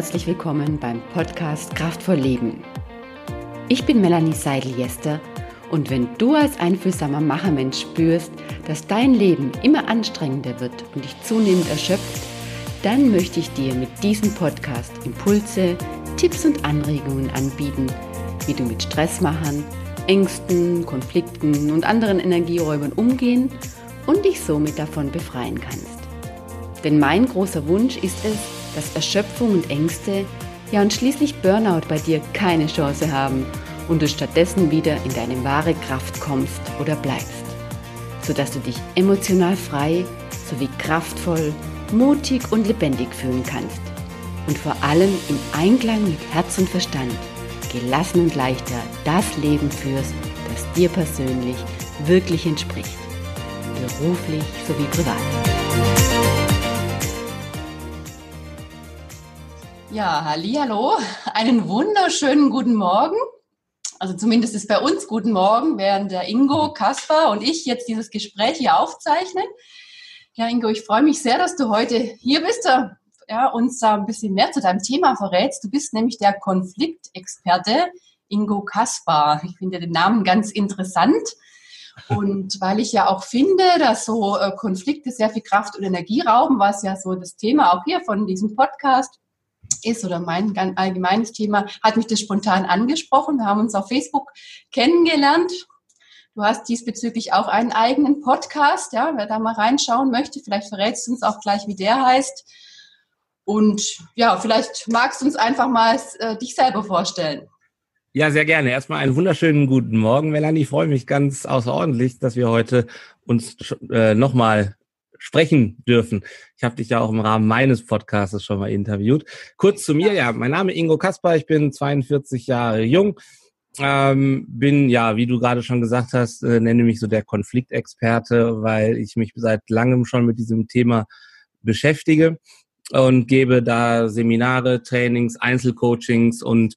herzlich willkommen beim Podcast Kraftvoll Leben. Ich bin Melanie Seidel-Jester und wenn du als einfühlsamer Machermensch spürst, dass dein Leben immer anstrengender wird und dich zunehmend erschöpft, dann möchte ich dir mit diesem Podcast Impulse, Tipps und Anregungen anbieten, wie du mit Stressmachern, Ängsten, Konflikten und anderen Energieräubern umgehen und dich somit davon befreien kannst. Denn mein großer Wunsch ist es, dass Erschöpfung und Ängste, ja und schließlich Burnout bei dir keine Chance haben und du stattdessen wieder in deine wahre Kraft kommst oder bleibst, sodass du dich emotional frei sowie kraftvoll, mutig und lebendig fühlen kannst. Und vor allem im Einklang mit Herz und Verstand gelassen und leichter das Leben führst, das dir persönlich wirklich entspricht, beruflich sowie privat. Ja, hallo, einen wunderschönen guten Morgen. Also zumindest ist bei uns guten Morgen, während der Ingo, Kaspar und ich jetzt dieses Gespräch hier aufzeichnen. Ja, Ingo, ich freue mich sehr, dass du heute hier bist, ja, uns ein bisschen mehr zu deinem Thema verrätst. Du bist nämlich der Konfliktexperte Ingo Kaspar. Ich finde den Namen ganz interessant. Und weil ich ja auch finde, dass so äh, Konflikte sehr viel Kraft und Energie rauben, was ja so das Thema auch hier von diesem Podcast ist oder mein allgemeines Thema, hat mich das spontan angesprochen. Wir haben uns auf Facebook kennengelernt. Du hast diesbezüglich auch einen eigenen Podcast, ja, wer da mal reinschauen möchte, vielleicht verrätst du uns auch gleich, wie der heißt. Und ja, vielleicht magst du uns einfach mal äh, dich selber vorstellen. Ja, sehr gerne. Erstmal einen wunderschönen guten Morgen, Melanie. Ich freue mich ganz außerordentlich, dass wir heute uns äh, nochmal sprechen dürfen. Ich habe dich ja auch im Rahmen meines Podcasts schon mal interviewt. Kurz zu mir, ja, mein Name Ingo Kasper, ich bin 42 Jahre jung, ähm, bin ja, wie du gerade schon gesagt hast, äh, nenne mich so der Konfliktexperte, weil ich mich seit langem schon mit diesem Thema beschäftige und gebe da Seminare, Trainings, Einzelcoachings und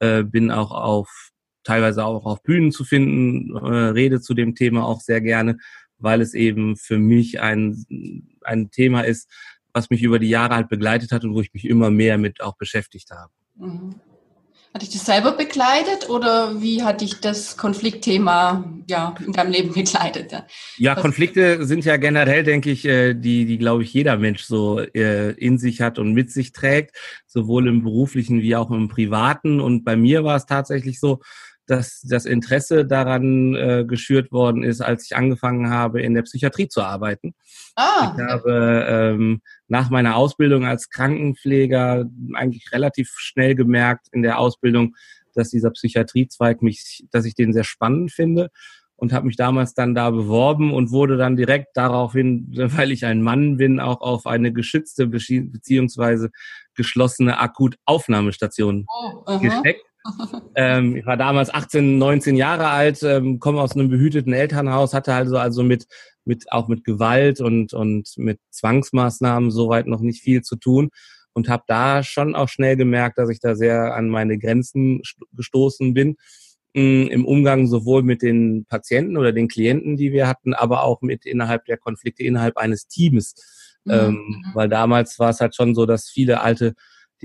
äh, bin auch auf teilweise auch auf Bühnen zu finden, äh, rede zu dem Thema auch sehr gerne weil es eben für mich ein, ein Thema ist, was mich über die Jahre halt begleitet hat und wo ich mich immer mehr mit auch beschäftigt habe. Mhm. Hat dich das selber begleitet oder wie hat dich das Konfliktthema ja, in deinem Leben begleitet? Ja, Konflikte sind ja generell, denke ich, äh, die, die glaube ich, jeder Mensch so äh, in sich hat und mit sich trägt, sowohl im beruflichen wie auch im privaten. Und bei mir war es tatsächlich so, dass das Interesse daran äh, geschürt worden ist, als ich angefangen habe, in der Psychiatrie zu arbeiten. Ah. Ich habe ähm, nach meiner Ausbildung als Krankenpfleger eigentlich relativ schnell gemerkt in der Ausbildung, dass dieser Psychiatriezweig mich, dass ich den sehr spannend finde und habe mich damals dann da beworben und wurde dann direkt daraufhin, weil ich ein Mann bin, auch auf eine geschützte beziehungsweise geschlossene Akutaufnahmestation oh, gesteckt ähm, ich war damals 18, 19 Jahre alt, ähm, komme aus einem behüteten Elternhaus, hatte also also mit mit auch mit Gewalt und und mit Zwangsmaßnahmen soweit noch nicht viel zu tun und habe da schon auch schnell gemerkt, dass ich da sehr an meine Grenzen gestoßen bin mm, im Umgang sowohl mit den Patienten oder den Klienten, die wir hatten, aber auch mit innerhalb der Konflikte innerhalb eines Teams. Mhm. Ähm, mhm. weil damals war es halt schon so, dass viele alte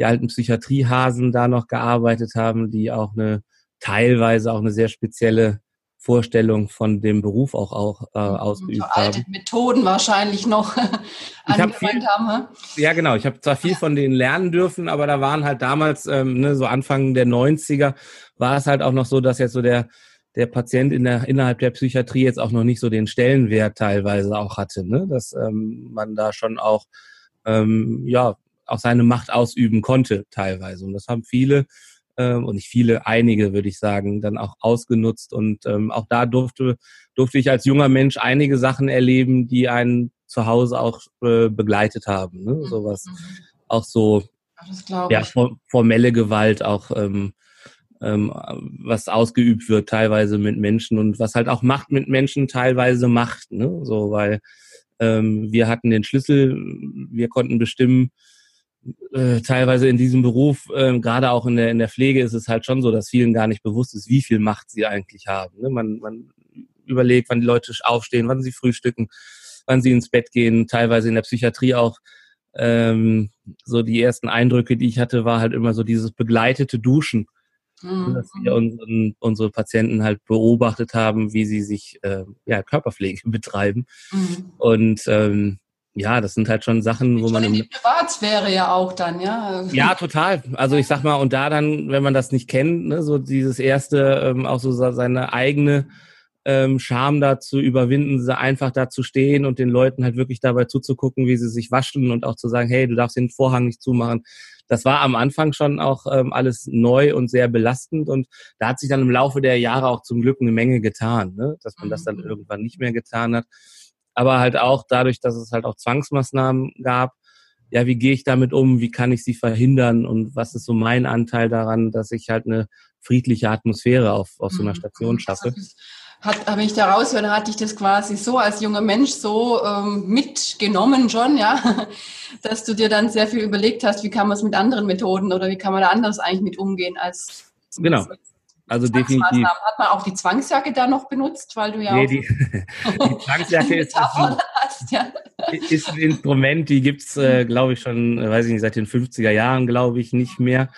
die alten Psychiatriehasen da noch gearbeitet haben, die auch eine teilweise auch eine sehr spezielle Vorstellung von dem Beruf auch, auch äh, mhm. ausgeübt so alte haben. Methoden wahrscheinlich noch angewandt viel, haben. Ja, genau. Ich habe zwar viel von denen lernen dürfen, aber da waren halt damals, ähm, ne, so Anfang der 90er, war es halt auch noch so, dass jetzt so der der Patient in der, innerhalb der Psychiatrie jetzt auch noch nicht so den Stellenwert teilweise auch hatte, ne? dass ähm, man da schon auch ähm, ja auch seine Macht ausüben konnte teilweise. Und das haben viele, ähm, und nicht viele, einige würde ich sagen, dann auch ausgenutzt. Und ähm, auch da durfte, durfte ich als junger Mensch einige Sachen erleben, die einen zu Hause auch äh, begleitet haben. Ne? Mhm. Sowas, mhm. auch so ja, formelle Gewalt, auch ähm, ähm, was ausgeübt wird, teilweise mit Menschen und was halt auch Macht mit Menschen teilweise macht. Ne? So, weil ähm, wir hatten den Schlüssel, wir konnten bestimmen, äh, teilweise in diesem Beruf, äh, gerade auch in der, in der Pflege, ist es halt schon so, dass vielen gar nicht bewusst ist, wie viel Macht sie eigentlich haben. Ne? Man, man überlegt, wann die Leute aufstehen, wann sie frühstücken, wann sie ins Bett gehen, teilweise in der Psychiatrie auch ähm, so die ersten Eindrücke, die ich hatte, war halt immer so dieses begleitete Duschen. Mhm. Dass wir unseren, unsere Patienten halt beobachtet haben, wie sie sich äh, ja, Körperpflege betreiben. Mhm. Und ähm, ja, das sind halt schon Sachen, wo man. In die Privatsphäre ja auch dann, ja. Ja, total. Also ich sag mal, und da dann, wenn man das nicht kennt, ne, so dieses erste, ähm, auch so seine eigene ähm, Scham da zu überwinden, einfach da zu stehen und den Leuten halt wirklich dabei zuzugucken, wie sie sich waschen und auch zu sagen, hey, du darfst den Vorhang nicht zumachen. Das war am Anfang schon auch ähm, alles neu und sehr belastend und da hat sich dann im Laufe der Jahre auch zum Glück eine Menge getan, ne? dass man das dann mhm. irgendwann nicht mehr getan hat aber halt auch dadurch, dass es halt auch Zwangsmaßnahmen gab, ja, wie gehe ich damit um, wie kann ich sie verhindern und was ist so mein Anteil daran, dass ich halt eine friedliche Atmosphäre auf, auf so einer mhm. Station schaffe. Hat, habe ich da raushören, hatte ich das quasi so als junger Mensch so ähm, mitgenommen schon, ja, dass du dir dann sehr viel überlegt hast, wie kann man es mit anderen Methoden oder wie kann man da anders eigentlich mit umgehen als genau. Also definitiv. Hat man auch die Zwangsjacke da noch benutzt, weil du ja nee, die, die Zwangsjacke ist, ein, hast, ja. ist ein Instrument, die gibt's, äh, glaube ich, schon, äh, weiß ich nicht, seit den 50er Jahren, glaube ich, nicht mehr.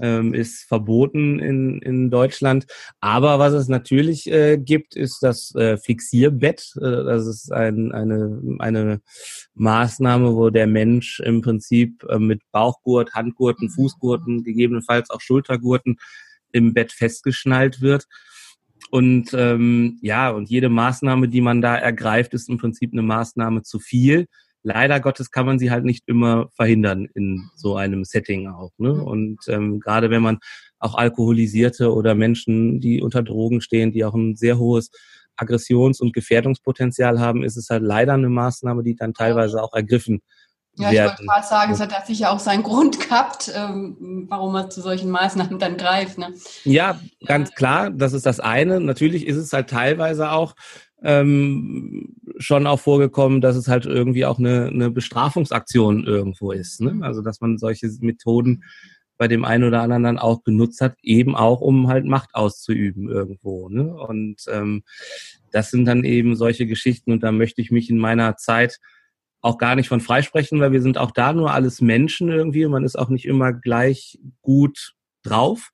Ähm, ist verboten in, in Deutschland. Aber was es natürlich äh, gibt, ist das äh, Fixierbett. Äh, das ist ein, eine, eine Maßnahme, wo der Mensch im Prinzip äh, mit Bauchgurt, Handgurten, Fußgurten, gegebenenfalls auch Schultergurten im Bett festgeschnallt wird. Und ähm, ja, und jede Maßnahme, die man da ergreift, ist im Prinzip eine Maßnahme zu viel. Leider Gottes kann man sie halt nicht immer verhindern in so einem Setting auch. Ne? Mhm. Und ähm, gerade wenn man auch Alkoholisierte oder Menschen, die unter Drogen stehen, die auch ein sehr hohes Aggressions- und Gefährdungspotenzial haben, ist es halt leider eine Maßnahme, die dann teilweise auch ergriffen ja, ich wollte gerade sagen, es hat sicher auch seinen Grund gehabt, ähm, warum man zu solchen Maßnahmen dann greift. Ne? Ja, ganz klar, das ist das eine. Natürlich ist es halt teilweise auch ähm, schon auch vorgekommen, dass es halt irgendwie auch eine, eine Bestrafungsaktion irgendwo ist. Ne? Also dass man solche Methoden bei dem einen oder anderen dann auch genutzt hat, eben auch um halt Macht auszuüben irgendwo. Ne? Und ähm, das sind dann eben solche Geschichten und da möchte ich mich in meiner Zeit auch gar nicht von freisprechen, weil wir sind auch da nur alles Menschen irgendwie. Man ist auch nicht immer gleich gut drauf.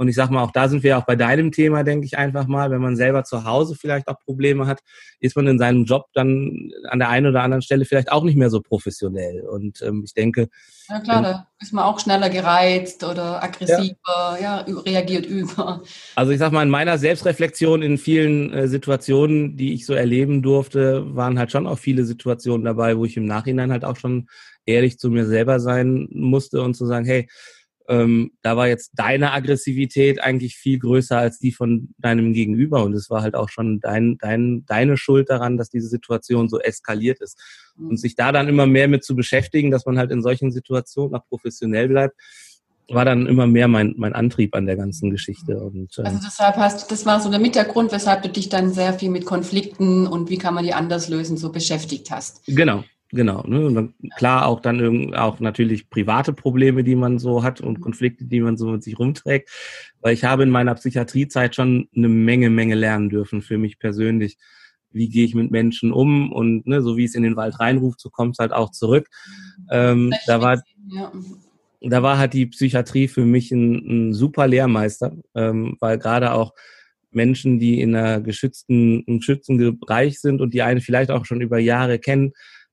Und ich sag mal, auch da sind wir auch bei deinem Thema, denke ich einfach mal, wenn man selber zu Hause vielleicht auch Probleme hat, ist man in seinem Job dann an der einen oder anderen Stelle vielleicht auch nicht mehr so professionell. Und ähm, ich denke. Ja klar, da ist man auch schneller gereizt oder aggressiver, ja. ja, reagiert über. Also ich sag mal, in meiner Selbstreflexion in vielen äh, Situationen, die ich so erleben durfte, waren halt schon auch viele Situationen dabei, wo ich im Nachhinein halt auch schon ehrlich zu mir selber sein musste und zu sagen, hey, ähm, da war jetzt deine Aggressivität eigentlich viel größer als die von deinem Gegenüber. Und es war halt auch schon dein, dein, deine Schuld daran, dass diese Situation so eskaliert ist. Mhm. Und sich da dann immer mehr mit zu beschäftigen, dass man halt in solchen Situationen auch professionell bleibt, war dann immer mehr mein, mein Antrieb an der ganzen Geschichte. Und, äh, also deshalb hast das war so der Hintergrund, weshalb du dich dann sehr viel mit Konflikten und wie kann man die anders lösen so beschäftigt hast. Genau, Genau, ne? Und dann, klar auch dann irgend, auch natürlich private Probleme, die man so hat und Konflikte, die man so mit sich rumträgt. Weil ich habe in meiner Psychiatriezeit schon eine Menge, Menge lernen dürfen für mich persönlich. Wie gehe ich mit Menschen um und ne, so wie es in den Wald reinruft, so kommt es halt auch zurück. Ähm, da war da war halt die Psychiatrie für mich ein, ein super Lehrmeister, ähm, weil gerade auch Menschen, die in einer geschützten, einem geschützten Bereich sind und die einen vielleicht auch schon über Jahre kennen,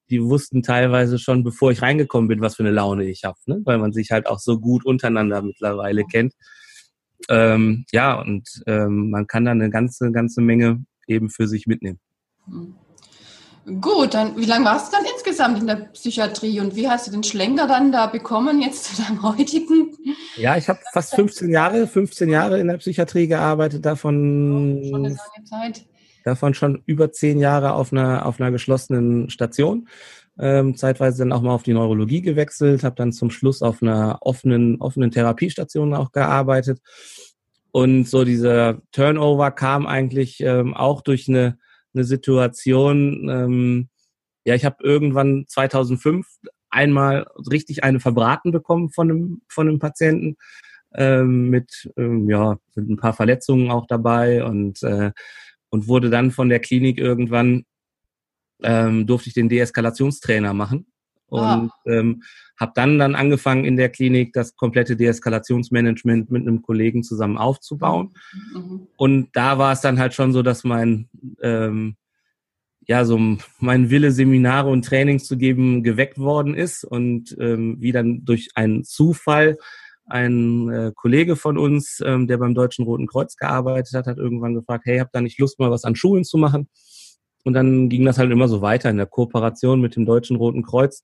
die wussten teilweise schon, bevor ich reingekommen bin, was für eine Laune ich habe, ne? weil man sich halt auch so gut untereinander mittlerweile kennt. Ähm, ja, und ähm, man kann da eine ganze, ganze Menge eben für sich mitnehmen. Hm. Gut, dann wie lange warst du dann insgesamt in der Psychiatrie und wie hast du den Schlenker dann da bekommen jetzt zu deinem heutigen? Ja, ich habe fast 15 Jahre, 15 Jahre in der Psychiatrie gearbeitet, davon oh, schon eine lange Zeit davon schon über zehn Jahre auf einer, auf einer geschlossenen Station. Ähm, zeitweise dann auch mal auf die Neurologie gewechselt, habe dann zum Schluss auf einer offenen, offenen Therapiestation auch gearbeitet. Und so dieser Turnover kam eigentlich ähm, auch durch eine, eine Situation, ähm, ja, ich habe irgendwann 2005 einmal richtig eine verbraten bekommen von einem, von einem Patienten ähm, mit, ähm, ja, mit ein paar Verletzungen auch dabei und äh, und wurde dann von der Klinik irgendwann, ähm, durfte ich den Deeskalationstrainer machen. und ah. ähm, habe dann dann angefangen in der Klinik das komplette Deeskalationsmanagement mit einem Kollegen zusammen aufzubauen. Mhm. Und da war es dann halt schon so, dass mein ähm, ja so mein Wille Seminare und Trainings zu geben geweckt worden ist und ähm, wie dann durch einen Zufall ein äh, Kollege von uns, ähm, der beim Deutschen Roten Kreuz gearbeitet hat, hat irgendwann gefragt, hey, habt ihr nicht Lust mal was an Schulen zu machen? Und dann ging das halt immer so weiter. In der Kooperation mit dem Deutschen Roten Kreuz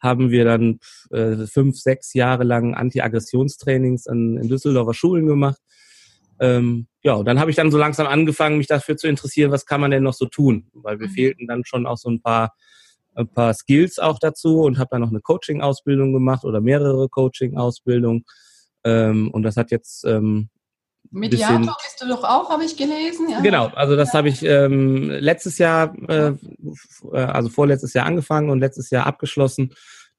haben wir dann äh, fünf, sechs Jahre lang Anti-Aggressionstrainings in Düsseldorfer Schulen gemacht. Ähm, ja, und dann habe ich dann so langsam angefangen, mich dafür zu interessieren, was kann man denn noch so tun? Weil wir mhm. fehlten dann schon auch so ein paar, ein paar Skills auch dazu und habe dann noch eine Coaching-Ausbildung gemacht oder mehrere Coaching-Ausbildungen. Ähm, und das hat jetzt ähm, Mediator bisschen, bist du doch auch, habe ich gelesen. Ja. Genau, also das ja. habe ich ähm, letztes Jahr, äh, äh, also vorletztes Jahr angefangen und letztes Jahr abgeschlossen,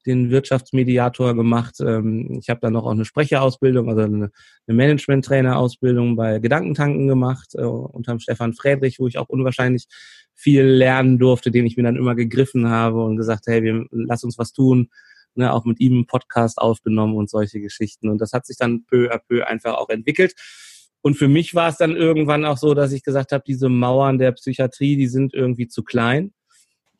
den Wirtschaftsmediator gemacht. Ähm, ich habe dann noch auch eine Sprecherausbildung, also eine, eine Management-Trainer-Ausbildung bei Gedankentanken gemacht, äh, unterm Stefan Friedrich, wo ich auch unwahrscheinlich viel lernen durfte, den ich mir dann immer gegriffen habe und gesagt, hey, wir, lass uns was tun. Ne, auch mit ihm einen Podcast aufgenommen und solche Geschichten. Und das hat sich dann peu à peu einfach auch entwickelt. Und für mich war es dann irgendwann auch so, dass ich gesagt habe, diese Mauern der Psychiatrie, die sind irgendwie zu klein,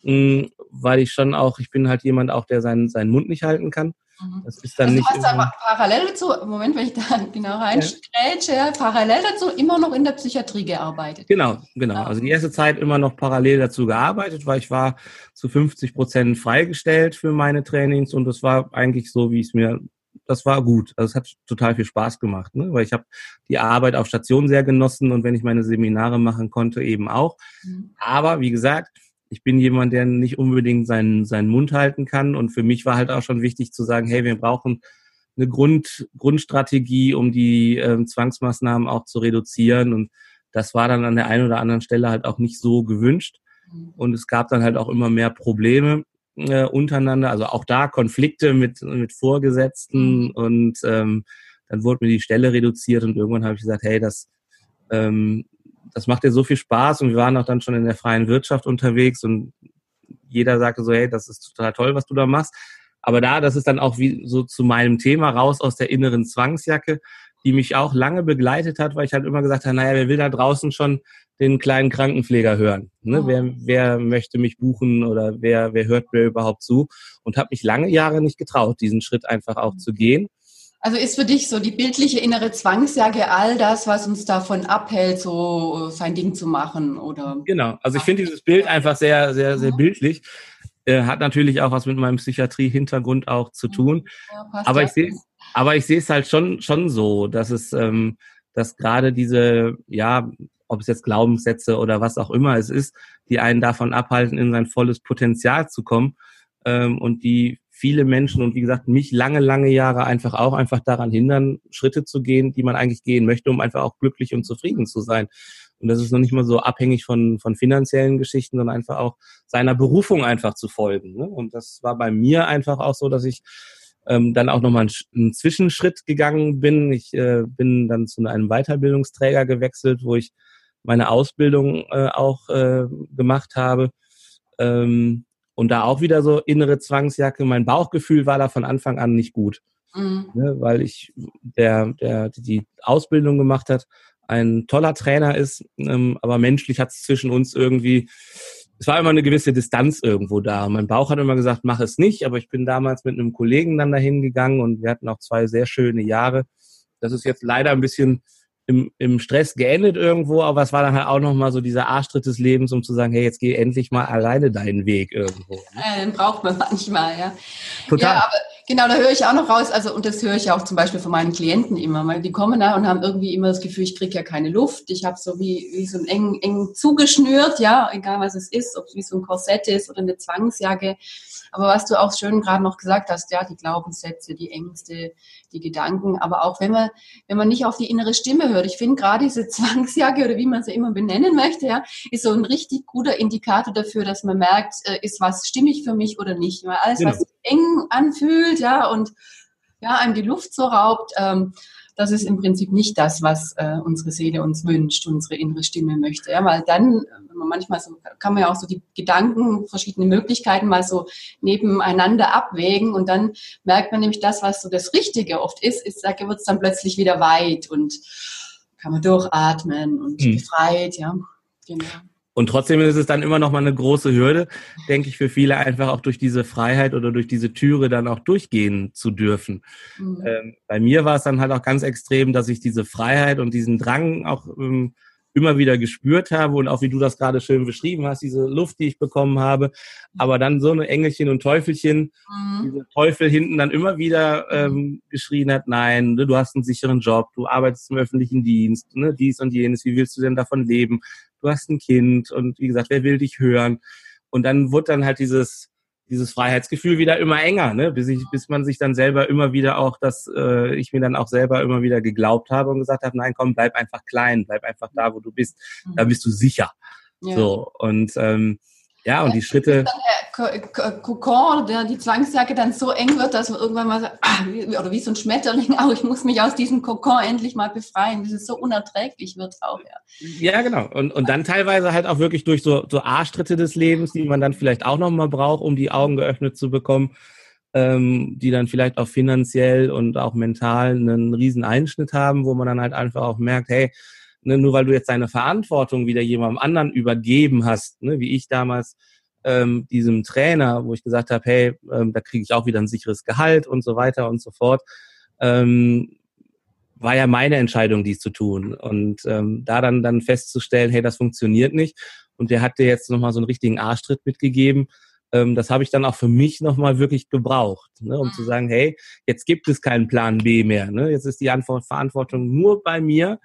mm, weil ich schon auch, ich bin halt jemand auch, der seinen, seinen Mund nicht halten kann. Mhm. Das ist dann also nicht. Du hast aber parallel dazu, Moment, wenn ich da genau reinsträtsche, ja. parallel dazu immer noch in der Psychiatrie gearbeitet. Genau, genau. Also die erste Zeit immer noch parallel dazu gearbeitet, weil ich war zu 50 Prozent freigestellt für meine Trainings und das war eigentlich so, wie ich es mir das war gut. Also es hat total viel Spaß gemacht, ne? weil ich habe die Arbeit auf Station sehr genossen und wenn ich meine Seminare machen konnte, eben auch. Mhm. Aber wie gesagt, ich bin jemand, der nicht unbedingt seinen, seinen Mund halten kann. Und für mich war halt auch schon wichtig zu sagen, hey, wir brauchen eine Grund, Grundstrategie, um die ähm, Zwangsmaßnahmen auch zu reduzieren. Und das war dann an der einen oder anderen Stelle halt auch nicht so gewünscht. Mhm. Und es gab dann halt auch immer mehr Probleme äh, untereinander, also auch da Konflikte mit, mit Vorgesetzten mhm. und ähm, dann wurde mir die Stelle reduziert und irgendwann habe ich gesagt, hey, das, ähm, das macht dir so viel Spaß und wir waren auch dann schon in der freien Wirtschaft unterwegs und jeder sagte so, hey, das ist total toll, was du da machst. Aber da, das ist dann auch wie so zu meinem Thema raus aus der inneren Zwangsjacke, die mich auch lange begleitet hat, weil ich halt immer gesagt habe, naja, wer will da draußen schon den kleinen Krankenpfleger hören? Ne? Oh. Wer, wer möchte mich buchen oder wer, wer hört mir überhaupt zu? Und habe mich lange Jahre nicht getraut, diesen Schritt einfach auch zu gehen. Also ist für dich so die bildliche innere Zwangsjacke all das, was uns davon abhält, so sein Ding zu machen, oder? Genau. Also ich finde dieses Bild einfach sehr, sehr, sehr bildlich. Äh, hat natürlich auch was mit meinem Psychiatrie-Hintergrund auch zu tun. Ja, aber ich sehe aber ich sehe es halt schon, schon so, dass es, ähm, dass gerade diese, ja, ob es jetzt Glaubenssätze oder was auch immer es ist, die einen davon abhalten, in sein volles Potenzial zu kommen ähm, und die viele Menschen und wie gesagt mich lange, lange Jahre einfach auch einfach daran hindern, Schritte zu gehen, die man eigentlich gehen möchte, um einfach auch glücklich und zufrieden zu sein. Und das ist noch nicht mal so abhängig von, von finanziellen Geschichten, sondern einfach auch seiner Berufung einfach zu folgen. Ne? Und das war bei mir einfach auch so, dass ich ähm, dann auch nochmal einen, einen Zwischenschritt gegangen bin. Ich äh, bin dann zu einem Weiterbildungsträger gewechselt, wo ich meine Ausbildung äh, auch äh, gemacht habe. Ähm, und da auch wieder so innere Zwangsjacke. Mein Bauchgefühl war da von Anfang an nicht gut. Mhm. Ne, weil ich, der, der die Ausbildung gemacht hat, ein toller Trainer ist, ähm, aber menschlich hat es zwischen uns irgendwie es war immer eine gewisse Distanz irgendwo da. Mein Bauch hat immer gesagt, mach es nicht, aber ich bin damals mit einem Kollegen dann dahin gegangen und wir hatten auch zwei sehr schöne Jahre. Das ist jetzt leider ein bisschen im, im Stress geendet irgendwo, aber es war dann halt auch nochmal so dieser Arschtritt des Lebens, um zu sagen, hey, jetzt geh endlich mal alleine deinen Weg irgendwo. Ne? Ja, den braucht man manchmal, ja. Total. Ja, aber genau, da höre ich auch noch raus, also und das höre ich auch zum Beispiel von meinen Klienten immer, weil die kommen da und haben irgendwie immer das Gefühl, ich kriege ja keine Luft, ich habe so wie, wie so ein eng, eng zugeschnürt, ja, egal was es ist, ob es wie so ein Korsett ist oder eine Zwangsjacke. Aber was du auch schön gerade noch gesagt hast, ja, die Glaubenssätze, die Ängste, die Gedanken, aber auch wenn man, wenn man nicht auf die innere Stimme hört. Ich finde gerade diese Zwangsjacke oder wie man sie immer benennen möchte, ja, ist so ein richtig guter Indikator dafür, dass man merkt, äh, ist was stimmig für mich oder nicht. Weil alles, genau. was eng anfühlt, ja, und ja, einem die Luft so raubt, ähm, das ist im Prinzip nicht das, was äh, unsere Seele uns wünscht, unsere innere Stimme möchte. Ja, weil dann, wenn man manchmal so, kann man ja auch so die Gedanken, verschiedene Möglichkeiten mal so nebeneinander abwägen und dann merkt man nämlich das, was so das Richtige oft ist, ist, da wird es dann plötzlich wieder weit und kann man durchatmen und hm. befreit, ja. Genau. Und trotzdem ist es dann immer noch mal eine große Hürde, denke ich, für viele einfach auch durch diese Freiheit oder durch diese Türe dann auch durchgehen zu dürfen. Mhm. Ähm, bei mir war es dann halt auch ganz extrem, dass ich diese Freiheit und diesen Drang auch ähm, immer wieder gespürt habe und auch wie du das gerade schön beschrieben hast, diese Luft, die ich bekommen habe, aber dann so eine Engelchen und Teufelchen, mhm. diese Teufel hinten dann immer wieder ähm, geschrien hat, nein, ne, du hast einen sicheren Job, du arbeitest im öffentlichen Dienst, ne, dies und jenes, wie willst du denn davon leben? Du hast ein Kind und wie gesagt, wer will dich hören? Und dann wurde dann halt dieses dieses Freiheitsgefühl wieder immer enger, ne? bis, ich, bis man sich dann selber immer wieder auch, dass äh, ich mir dann auch selber immer wieder geglaubt habe und gesagt habe, nein, komm, bleib einfach klein, bleib einfach da, wo du bist, da mhm. bist du sicher. Ja. So und ähm, ja, und die Schritte. Kokon, der die Zwangsjacke dann so eng wird, dass man irgendwann mal sagt, ah, oder wie so ein Schmetterling, auch ich muss mich aus diesem Kokon endlich mal befreien, bis es so unerträglich wird auch, ja. Ja, genau. Und, und dann teilweise halt auch wirklich durch so, so Arschtritte des Lebens, die man dann vielleicht auch nochmal braucht, um die Augen geöffnet zu bekommen, ähm, die dann vielleicht auch finanziell und auch mental einen riesen Einschnitt haben, wo man dann halt einfach auch merkt, hey, ne, nur weil du jetzt deine Verantwortung wieder jemandem anderen übergeben hast, ne, wie ich damals ähm, diesem Trainer, wo ich gesagt habe, hey, ähm, da kriege ich auch wieder ein sicheres Gehalt und so weiter und so fort, ähm, war ja meine Entscheidung, dies zu tun. Und ähm, da dann, dann festzustellen, hey, das funktioniert nicht. Und der hat dir jetzt nochmal so einen richtigen Arschtritt mitgegeben. Ähm, das habe ich dann auch für mich nochmal wirklich gebraucht, ne, um zu mhm. sagen, hey, jetzt gibt es keinen Plan B mehr. Ne? Jetzt ist die Antwort, Verantwortung nur bei mir.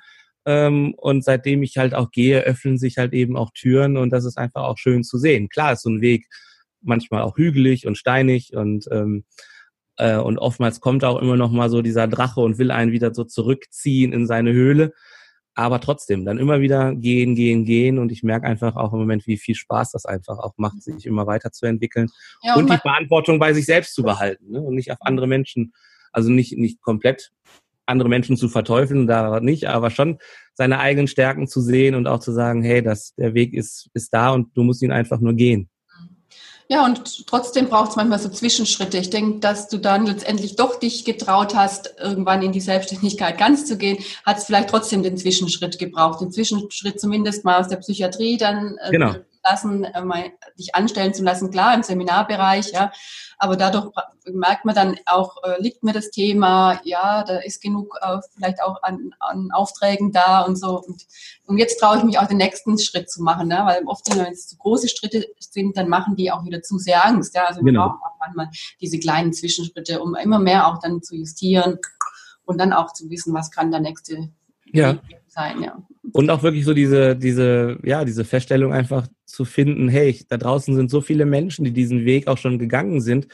Ähm, und seitdem ich halt auch gehe, öffnen sich halt eben auch Türen und das ist einfach auch schön zu sehen. Klar ist so ein Weg manchmal auch hügelig und steinig und ähm, äh, und oftmals kommt auch immer noch mal so dieser Drache und will einen wieder so zurückziehen in seine Höhle. Aber trotzdem, dann immer wieder gehen, gehen, gehen. Und ich merke einfach auch im Moment, wie viel Spaß das einfach auch macht, sich immer weiterzuentwickeln ja, und, und die Verantwortung bei sich selbst zu behalten ne? und nicht auf andere Menschen, also nicht, nicht komplett andere Menschen zu verteufeln, da nicht, aber schon seine eigenen Stärken zu sehen und auch zu sagen, hey, das, der Weg ist, ist da und du musst ihn einfach nur gehen. Ja, und trotzdem braucht es manchmal so Zwischenschritte. Ich denke, dass du dann letztendlich doch dich getraut hast, irgendwann in die Selbstständigkeit ganz zu gehen, hat es vielleicht trotzdem den Zwischenschritt gebraucht. Den Zwischenschritt zumindest mal aus der Psychiatrie dann äh, genau. Lassen, äh, dich anstellen zu lassen, klar, im Seminarbereich, ja. Aber dadurch merkt man dann auch, äh, liegt mir das Thema, ja, da ist genug äh, vielleicht auch an, an Aufträgen da und so. Und, und jetzt traue ich mich auch den nächsten Schritt zu machen, ne? weil oft, wenn es zu große Schritte sind, dann machen die auch wieder zu sehr Angst. Ja? Also wir genau. brauchen auch manchmal diese kleinen Zwischenschritte, um immer mehr auch dann zu justieren und dann auch zu wissen, was kann der nächste ja. sein. Ja. Und auch wirklich so diese, diese, ja, diese Feststellung einfach zu finden, hey, da draußen sind so viele Menschen, die diesen Weg auch schon gegangen sind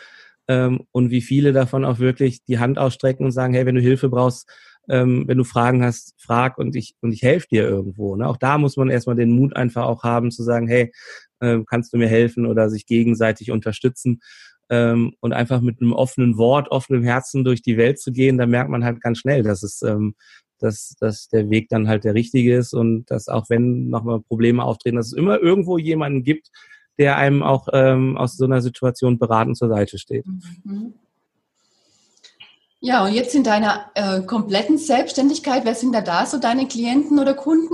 ähm, und wie viele davon auch wirklich die Hand ausstrecken und sagen, hey, wenn du Hilfe brauchst, ähm, wenn du Fragen hast, frag und ich und ich helfe dir irgendwo. Ne? Auch da muss man erstmal den Mut einfach auch haben zu sagen, hey, äh, kannst du mir helfen oder sich gegenseitig unterstützen ähm, und einfach mit einem offenen Wort, offenem Herzen durch die Welt zu gehen, da merkt man halt ganz schnell, dass es ähm, dass, dass der Weg dann halt der richtige ist und dass auch wenn nochmal Probleme auftreten, dass es immer irgendwo jemanden gibt, der einem auch ähm, aus so einer Situation beratend zur Seite steht. Mhm. Ja, und jetzt in deiner äh, kompletten Selbstständigkeit, wer sind da da so deine Klienten oder Kunden?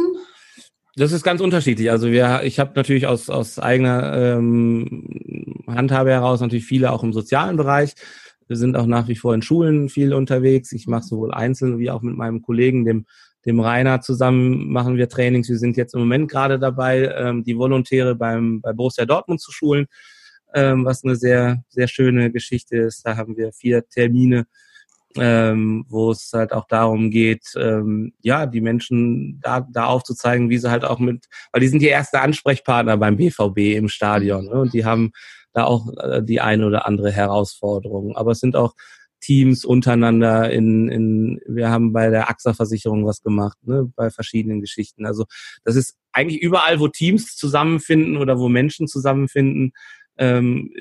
Das ist ganz unterschiedlich. Also wir, ich habe natürlich aus, aus eigener ähm, Handhabe heraus natürlich viele auch im sozialen Bereich. Wir sind auch nach wie vor in Schulen viel unterwegs. Ich mache sowohl einzeln wie auch mit meinem Kollegen, dem, dem Rainer, zusammen machen wir Trainings. Wir sind jetzt im Moment gerade dabei, ähm, die Volontäre beim, bei Borussia Dortmund zu schulen, ähm, was eine sehr, sehr schöne Geschichte ist. Da haben wir vier Termine, ähm, wo es halt auch darum geht, ähm, ja, die Menschen da, da aufzuzeigen, wie sie halt auch mit, weil die sind die erste Ansprechpartner beim BVB im Stadion ne? und die haben da auch äh, die eine oder andere Herausforderung. Aber es sind auch Teams untereinander in, in wir haben bei der AXA-Versicherung was gemacht, ne, bei verschiedenen Geschichten. Also das ist eigentlich überall, wo Teams zusammenfinden oder wo Menschen zusammenfinden, ähm,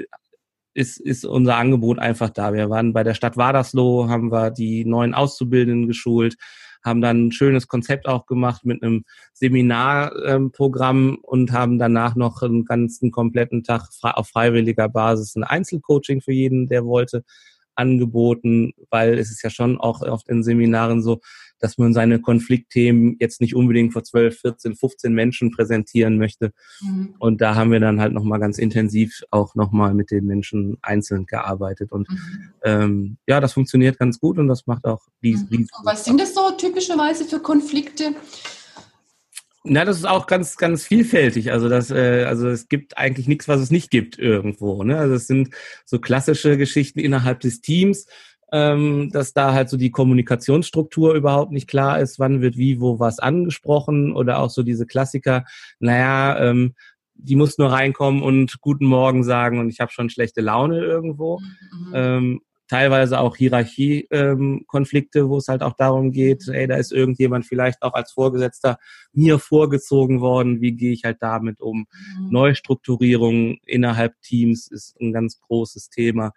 ist, ist unser Angebot einfach da. Wir waren bei der Stadt Wadersloh, haben wir die neuen Auszubildenden geschult, haben dann ein schönes Konzept auch gemacht mit einem Seminarprogramm ähm, und haben danach noch einen ganzen kompletten Tag auf freiwilliger Basis ein Einzelcoaching für jeden, der wollte, angeboten, weil es ist ja schon auch oft in Seminaren so, dass man seine Konfliktthemen jetzt nicht unbedingt vor 12, 14, 15 Menschen präsentieren möchte. Mhm. Und da haben wir dann halt nochmal ganz intensiv auch nochmal mit den Menschen einzeln gearbeitet. Und mhm. ähm, ja, das funktioniert ganz gut und das macht auch die. Mhm. Was sind das so typischerweise für Konflikte? Na, das ist auch ganz, ganz vielfältig. Also das, äh, also es gibt eigentlich nichts, was es nicht gibt irgendwo. Ne? Also es sind so klassische Geschichten innerhalb des Teams, ähm, dass da halt so die Kommunikationsstruktur überhaupt nicht klar ist, wann wird wie, wo was angesprochen oder auch so diese Klassiker, naja, ähm, die muss nur reinkommen und guten Morgen sagen und ich habe schon schlechte Laune irgendwo. Mhm. Ähm, teilweise auch Hierarchiekonflikte, ähm, wo es halt auch darum geht, ey, da ist irgendjemand vielleicht auch als Vorgesetzter mir vorgezogen worden, wie gehe ich halt damit um? Mhm. Neustrukturierung innerhalb Teams ist ein ganz großes Thema.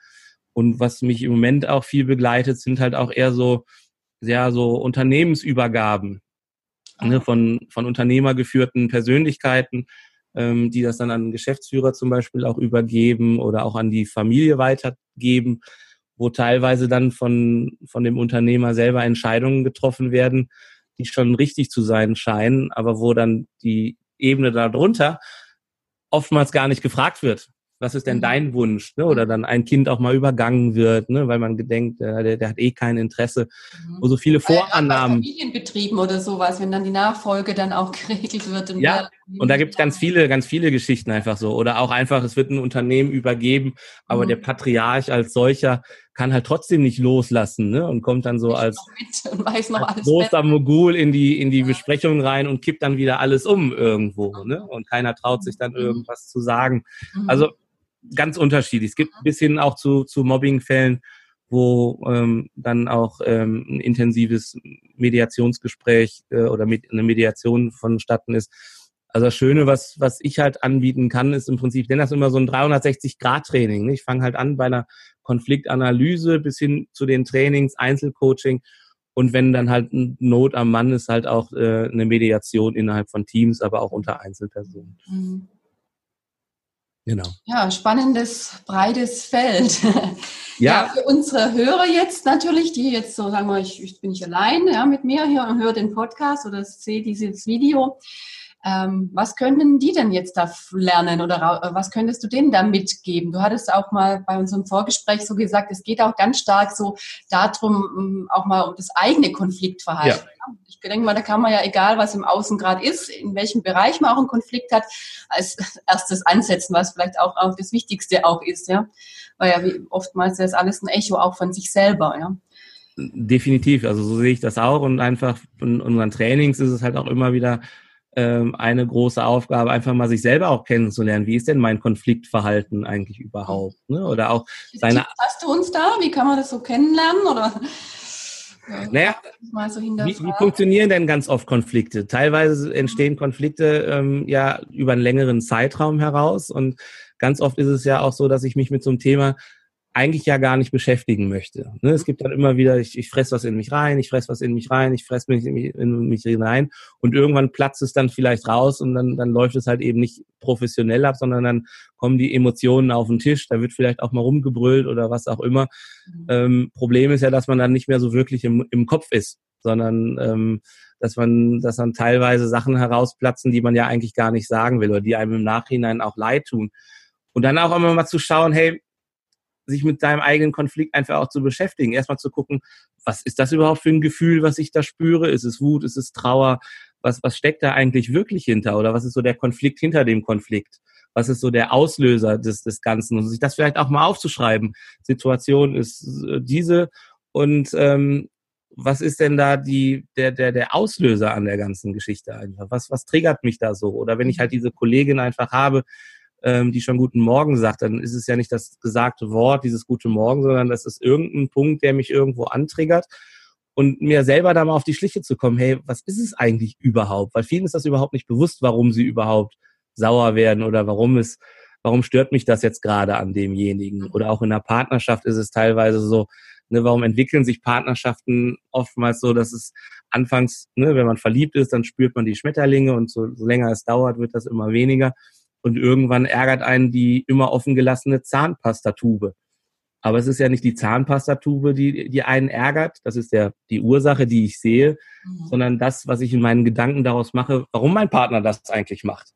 Und was mich im Moment auch viel begleitet, sind halt auch eher so, ja, so Unternehmensübergaben ne, von, von unternehmergeführten Persönlichkeiten, ähm, die das dann an Geschäftsführer zum Beispiel auch übergeben oder auch an die Familie weitergeben wo teilweise dann von, von dem Unternehmer selber Entscheidungen getroffen werden, die schon richtig zu sein scheinen, aber wo dann die Ebene darunter oftmals gar nicht gefragt wird was ist denn mhm. dein Wunsch? Ne? Oder dann ein Kind auch mal übergangen wird, ne? weil man gedenkt, der, der, der hat eh kein Interesse. Mhm. Wo so viele Vorannahmen. Bei Familienbetrieben oder sowas, wenn dann die Nachfolge dann auch geregelt wird. Und ja, und da gibt es ganz viele, ganz viele Geschichten einfach so. Oder auch einfach, es wird ein Unternehmen übergeben, aber mhm. der Patriarch als solcher kann halt trotzdem nicht loslassen ne? und kommt dann so als, als großer Mogul in die, in die ja. Besprechung rein und kippt dann wieder alles um irgendwo. Ne? Und keiner traut sich dann mhm. irgendwas zu sagen. Mhm. Also ganz unterschiedlich. Es gibt bis hin auch zu, zu Mobbingfällen, wo ähm, dann auch ähm, ein intensives Mediationsgespräch äh, oder mit, eine Mediation vonstatten ist. Also das Schöne, was, was ich halt anbieten kann, ist im Prinzip, ich nenne das immer so ein 360-Grad-Training. Ne? Ich fange halt an bei einer Konfliktanalyse bis hin zu den Trainings, Einzelcoaching. Und wenn dann halt Not am Mann ist, halt auch äh, eine Mediation innerhalb von Teams, aber auch unter Einzelpersonen. Mhm. Genau. Ja, spannendes, breites Feld. Ja. ja. für unsere Hörer jetzt natürlich, die jetzt so sagen wir, ich, ich bin nicht allein ja, mit mir hier und höre den Podcast oder sehe dieses Video. Ähm, was können die denn jetzt da lernen oder äh, was könntest du denen da mitgeben? Du hattest auch mal bei unserem Vorgespräch so gesagt, es geht auch ganz stark so darum, auch mal um das eigene Konfliktverhalten. Ja. Ich denke mal, da kann man ja, egal was im Außen gerade ist, in welchem Bereich man auch einen Konflikt hat, als erstes ansetzen, was vielleicht auch, auch das Wichtigste auch ist, ja. Weil ja wie oftmals ist alles ein Echo auch von sich selber, ja. Definitiv, also so sehe ich das auch und einfach in unseren Trainings ist es halt auch immer wieder ähm, eine große Aufgabe, einfach mal sich selber auch kennenzulernen. Wie ist denn mein Konfliktverhalten eigentlich überhaupt? Ne? Oder auch seine. Hast du uns da? Wie kann man das so kennenlernen? Oder? Naja, so wie, wie, funktionieren denn ganz oft Konflikte? Teilweise entstehen Konflikte ähm, ja über einen längeren Zeitraum heraus und ganz oft ist es ja auch so, dass ich mich mit so einem Thema eigentlich ja gar nicht beschäftigen möchte. Ne? Es gibt dann immer wieder, ich, ich fress was in mich rein, ich fress was in mich rein, ich fress mich in, mich in mich hinein und irgendwann platzt es dann vielleicht raus und dann, dann läuft es halt eben nicht professionell ab, sondern dann kommen die Emotionen auf den Tisch, da wird vielleicht auch mal rumgebrüllt oder was auch immer. Mhm. Ähm, Problem ist ja, dass man dann nicht mehr so wirklich im, im Kopf ist, sondern ähm, dass man, dass dann teilweise Sachen herausplatzen, die man ja eigentlich gar nicht sagen will oder die einem im Nachhinein auch leid tun. Und dann auch immer mal zu schauen, hey, sich mit deinem eigenen Konflikt einfach auch zu beschäftigen. Erstmal zu gucken, was ist das überhaupt für ein Gefühl, was ich da spüre? Ist es Wut? Ist es Trauer? Was, was steckt da eigentlich wirklich hinter? Oder was ist so der Konflikt hinter dem Konflikt? Was ist so der Auslöser des, des Ganzen? Und sich das vielleicht auch mal aufzuschreiben. Situation ist äh, diese und ähm, was ist denn da die, der, der, der Auslöser an der ganzen Geschichte einfach? Was, was triggert mich da so? Oder wenn ich halt diese Kollegin einfach habe, ähm, die schon guten Morgen sagt, dann ist es ja nicht das gesagte Wort, dieses gute Morgen, sondern das ist irgendein Punkt, der mich irgendwo antriggert. Und mir selber da mal auf die Schliche zu kommen, hey, was ist es eigentlich überhaupt? Weil vielen ist das überhaupt nicht bewusst, warum sie überhaupt sauer werden oder warum es warum stört mich das jetzt gerade an demjenigen? Oder auch in der Partnerschaft ist es teilweise so, ne, warum entwickeln sich Partnerschaften oftmals so, dass es anfangs, ne, wenn man verliebt ist, dann spürt man die Schmetterlinge und so, so länger es dauert, wird das immer weniger. Und irgendwann ärgert einen die immer offen gelassene Zahnpastatube. Aber es ist ja nicht die Zahnpastatube, die, die einen ärgert. Das ist ja die Ursache, die ich sehe, mhm. sondern das, was ich in meinen Gedanken daraus mache, warum mein Partner das eigentlich macht.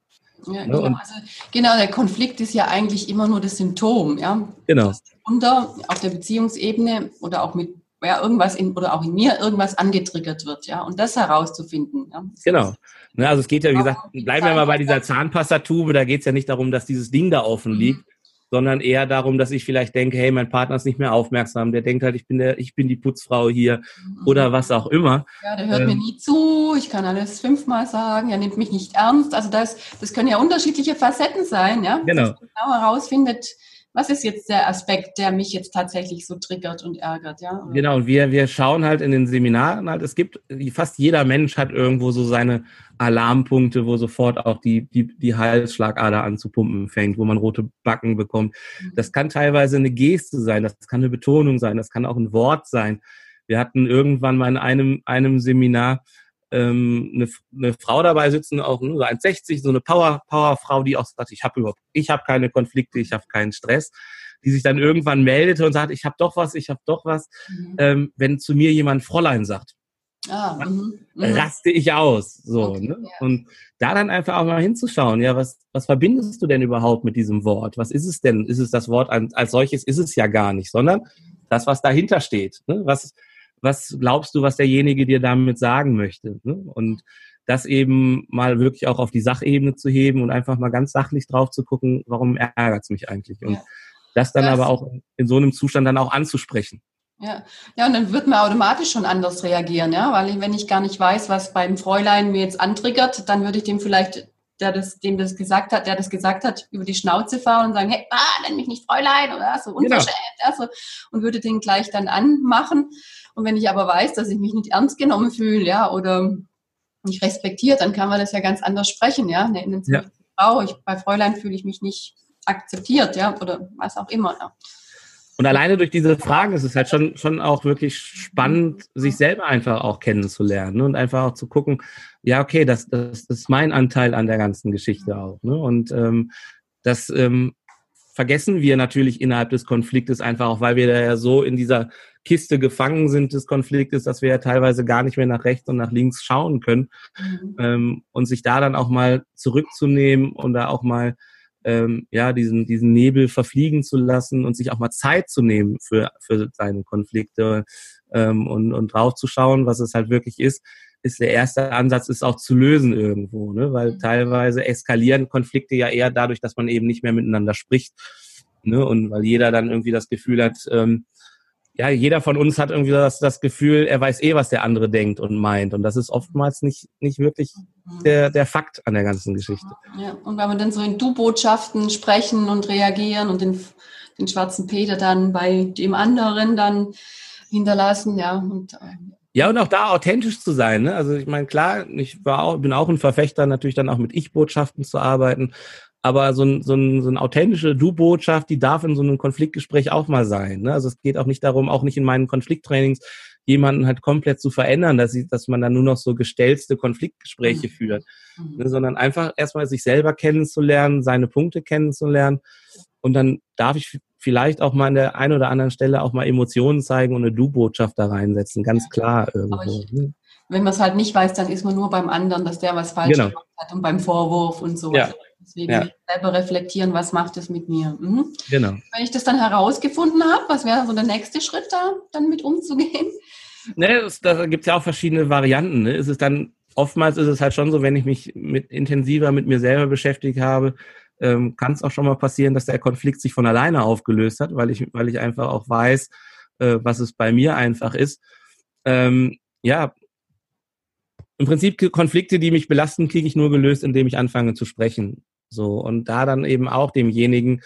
Ja, ne? genau. Also, genau, der Konflikt ist ja eigentlich immer nur das Symptom, ja. Genau. unter auf der Beziehungsebene oder auch mit ja, irgendwas in, oder auch in mir irgendwas angetriggert wird, ja, und das herauszufinden. Ja. Genau. Ne, also es geht ja, wie gesagt, bleiben wir mal bei dieser Zahnpastatube, da geht es ja nicht darum, dass dieses Ding da offen mhm. liegt, sondern eher darum, dass ich vielleicht denke, hey, mein Partner ist nicht mehr aufmerksam, der denkt halt, ich bin der, ich bin die Putzfrau hier mhm. oder was auch immer. Ja, der hört ähm, mir nie zu, ich kann alles fünfmal sagen, er nimmt mich nicht ernst. Also das, das können ja unterschiedliche Facetten sein, ja. Genau. Dass man genau herausfindet, was ist jetzt der Aspekt, der mich jetzt tatsächlich so triggert und ärgert, ja? Oder? Genau, und wir, wir schauen halt in den Seminaren halt, es gibt, fast jeder Mensch hat irgendwo so seine Alarmpunkte, wo sofort auch die, die, die Halsschlagader an zu pumpen fängt, wo man rote Backen bekommt. Mhm. Das kann teilweise eine Geste sein, das kann eine Betonung sein, das kann auch ein Wort sein. Wir hatten irgendwann mal in einem, einem Seminar ähm, eine, eine Frau dabei sitzen, auch nur so 1,60, so eine Power, Powerfrau, die auch sagt, ich habe überhaupt, ich habe keine Konflikte, ich habe keinen Stress, die sich dann irgendwann meldete und sagt, ich habe doch was, ich habe doch was. Mhm. Ähm, wenn zu mir jemand Fräulein sagt, ah, mhm. mhm. raste ich aus. So, okay, ne? Ja. Und da dann einfach auch mal hinzuschauen, ja, was, was verbindest du denn überhaupt mit diesem Wort? Was ist es denn? Ist es das Wort als, als solches? Ist es ja gar nicht, sondern das, was dahinter steht. Ne? Was, was glaubst du, was derjenige dir damit sagen möchte? Ne? Und das eben mal wirklich auch auf die Sachebene zu heben und einfach mal ganz sachlich drauf zu gucken, warum ärgert es mich eigentlich? Und ja. das dann das aber auch in so einem Zustand dann auch anzusprechen. Ja. ja, und dann wird man automatisch schon anders reagieren, ja, weil wenn ich gar nicht weiß, was beim Fräulein mir jetzt antriggert, dann würde ich dem vielleicht, der das, dem das gesagt hat, der das gesagt hat, über die Schnauze fahren und sagen, hey, ah, nenn mich nicht Fräulein oder so genau. unverschämt, genau. ja, so, und würde den gleich dann anmachen. Und wenn ich aber weiß, dass ich mich nicht ernst genommen fühle, ja, oder nicht respektiert, dann kann man das ja ganz anders sprechen, ja. Sie ja. Frau, ich, bei Fräulein fühle ich mich nicht akzeptiert, ja, oder was auch immer, ja. Und alleine durch diese Fragen ist es halt schon, schon auch wirklich spannend, sich selber einfach auch kennenzulernen ne? und einfach auch zu gucken, ja, okay, das, das, das ist mein Anteil an der ganzen Geschichte auch. Ne? Und ähm, das ähm, vergessen wir natürlich innerhalb des Konfliktes einfach auch, weil wir da ja so in dieser Kiste gefangen sind des Konfliktes, dass wir ja teilweise gar nicht mehr nach rechts und nach links schauen können. Mhm. Ähm, und sich da dann auch mal zurückzunehmen und da auch mal ähm, ja diesen diesen Nebel verfliegen zu lassen und sich auch mal Zeit zu nehmen für für seine Konflikte ähm, und und drauf zu schauen, was es halt wirklich ist ist der erste Ansatz, ist auch zu lösen irgendwo, ne? weil mhm. teilweise eskalieren Konflikte ja eher dadurch, dass man eben nicht mehr miteinander spricht. Ne? Und weil jeder dann irgendwie das Gefühl hat, ähm, ja, jeder von uns hat irgendwie das, das Gefühl, er weiß eh, was der andere denkt und meint. Und das ist oftmals nicht, nicht wirklich mhm. der, der Fakt an der ganzen Geschichte. Ja, und wenn wir dann so in Du-Botschaften sprechen und reagieren und den, den schwarzen Peter dann bei dem anderen dann hinterlassen, ja, und äh, ja, und auch da authentisch zu sein. Ne? Also ich meine, klar, ich war auch, bin auch ein Verfechter, natürlich dann auch mit Ich-Botschaften zu arbeiten. Aber so, ein, so, ein, so eine authentische Du-Botschaft, die darf in so einem Konfliktgespräch auch mal sein. Ne? Also es geht auch nicht darum, auch nicht in meinen Konflikttrainings, jemanden halt komplett zu verändern, dass, ich, dass man dann nur noch so gestellte Konfliktgespräche mhm. führt, mhm. ne? sondern einfach erstmal sich selber kennenzulernen, seine Punkte kennenzulernen. Und dann darf ich vielleicht auch mal an der einen oder anderen Stelle auch mal Emotionen zeigen und eine Du-Botschaft da reinsetzen, ganz klar irgendwo. Ich, ne? wenn man es halt nicht weiß, dann ist man nur beim anderen, dass der was falsch genau. gemacht hat und beim Vorwurf und so. Ja. Deswegen ja. selber reflektieren, was macht es mit mir. Mhm. Genau. Wenn ich das dann herausgefunden habe, was wäre so der nächste Schritt da, dann mit umzugehen? Ne, da gibt es ja auch verschiedene Varianten. Ne? Ist es dann, oftmals ist es halt schon so, wenn ich mich mit intensiver mit mir selber beschäftigt habe, ähm, kann es auch schon mal passieren, dass der Konflikt sich von alleine aufgelöst hat, weil ich, weil ich einfach auch weiß, äh, was es bei mir einfach ist. Ähm, ja, im Prinzip Konflikte, die mich belasten, kriege ich nur gelöst, indem ich anfange zu sprechen. So und da dann eben auch demjenigen,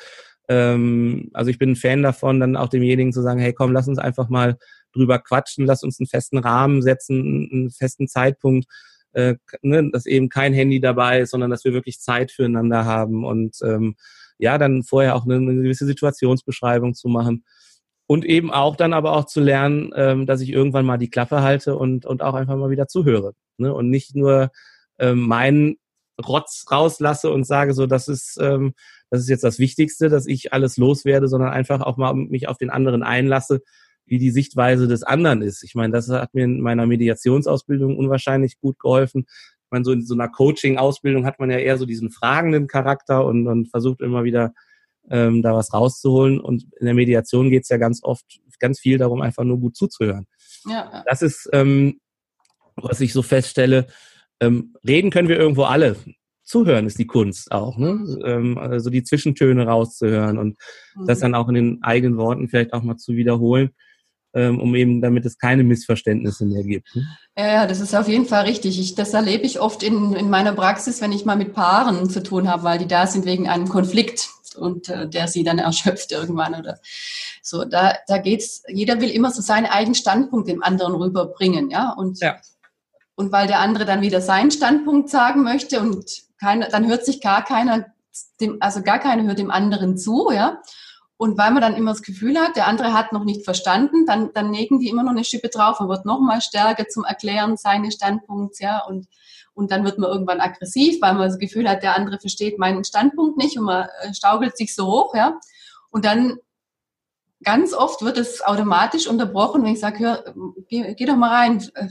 ähm, also ich bin ein Fan davon, dann auch demjenigen zu sagen, hey, komm, lass uns einfach mal drüber quatschen, lass uns einen festen Rahmen setzen, einen festen Zeitpunkt, äh, ne, dass eben kein Handy dabei ist, sondern dass wir wirklich Zeit füreinander haben und ähm, ja, dann vorher auch eine, eine gewisse Situationsbeschreibung zu machen. Und eben auch dann aber auch zu lernen, ähm, dass ich irgendwann mal die Klappe halte und, und auch einfach mal wieder zuhöre. Ne? Und nicht nur ähm, meinen Rotz rauslasse und sage so, das ist, ähm, das ist jetzt das Wichtigste, dass ich alles loswerde, sondern einfach auch mal mich auf den anderen einlasse, wie die Sichtweise des anderen ist. Ich meine, das hat mir in meiner Mediationsausbildung unwahrscheinlich gut geholfen. Ich meine, so in so einer Coaching-Ausbildung hat man ja eher so diesen fragenden Charakter und, und versucht immer wieder ähm, da was rauszuholen. Und in der Mediation geht es ja ganz oft, ganz viel darum, einfach nur gut zuzuhören. Ja. Das ist, ähm, was ich so feststelle. Ähm, reden können wir irgendwo alle. Zuhören ist die Kunst auch, ne? Ähm, also die Zwischentöne rauszuhören und mhm. das dann auch in den eigenen Worten vielleicht auch mal zu wiederholen ähm, um eben, damit es keine Missverständnisse mehr gibt. Ne? Ja, das ist auf jeden Fall richtig. Ich, das erlebe ich oft in, in meiner Praxis, wenn ich mal mit Paaren zu tun habe, weil die da sind wegen einem Konflikt und äh, der sie dann erschöpft irgendwann oder so. Da, da geht's, jeder will immer so seinen eigenen Standpunkt dem anderen rüberbringen, ja. Und, ja. Und weil der andere dann wieder seinen Standpunkt sagen möchte und keiner, dann hört sich gar keiner dem, also gar keiner hört dem anderen zu, ja. Und weil man dann immer das Gefühl hat, der andere hat noch nicht verstanden, dann, dann legen die immer noch eine Schippe drauf und wird noch mal stärker zum Erklären seines Standpunkts, ja. Und und dann wird man irgendwann aggressiv, weil man das Gefühl hat, der andere versteht meinen Standpunkt nicht und man äh, staugelt sich so hoch, ja. Und dann ganz oft wird es automatisch unterbrochen, wenn ich sage, hör, geh, geh doch mal rein, äh,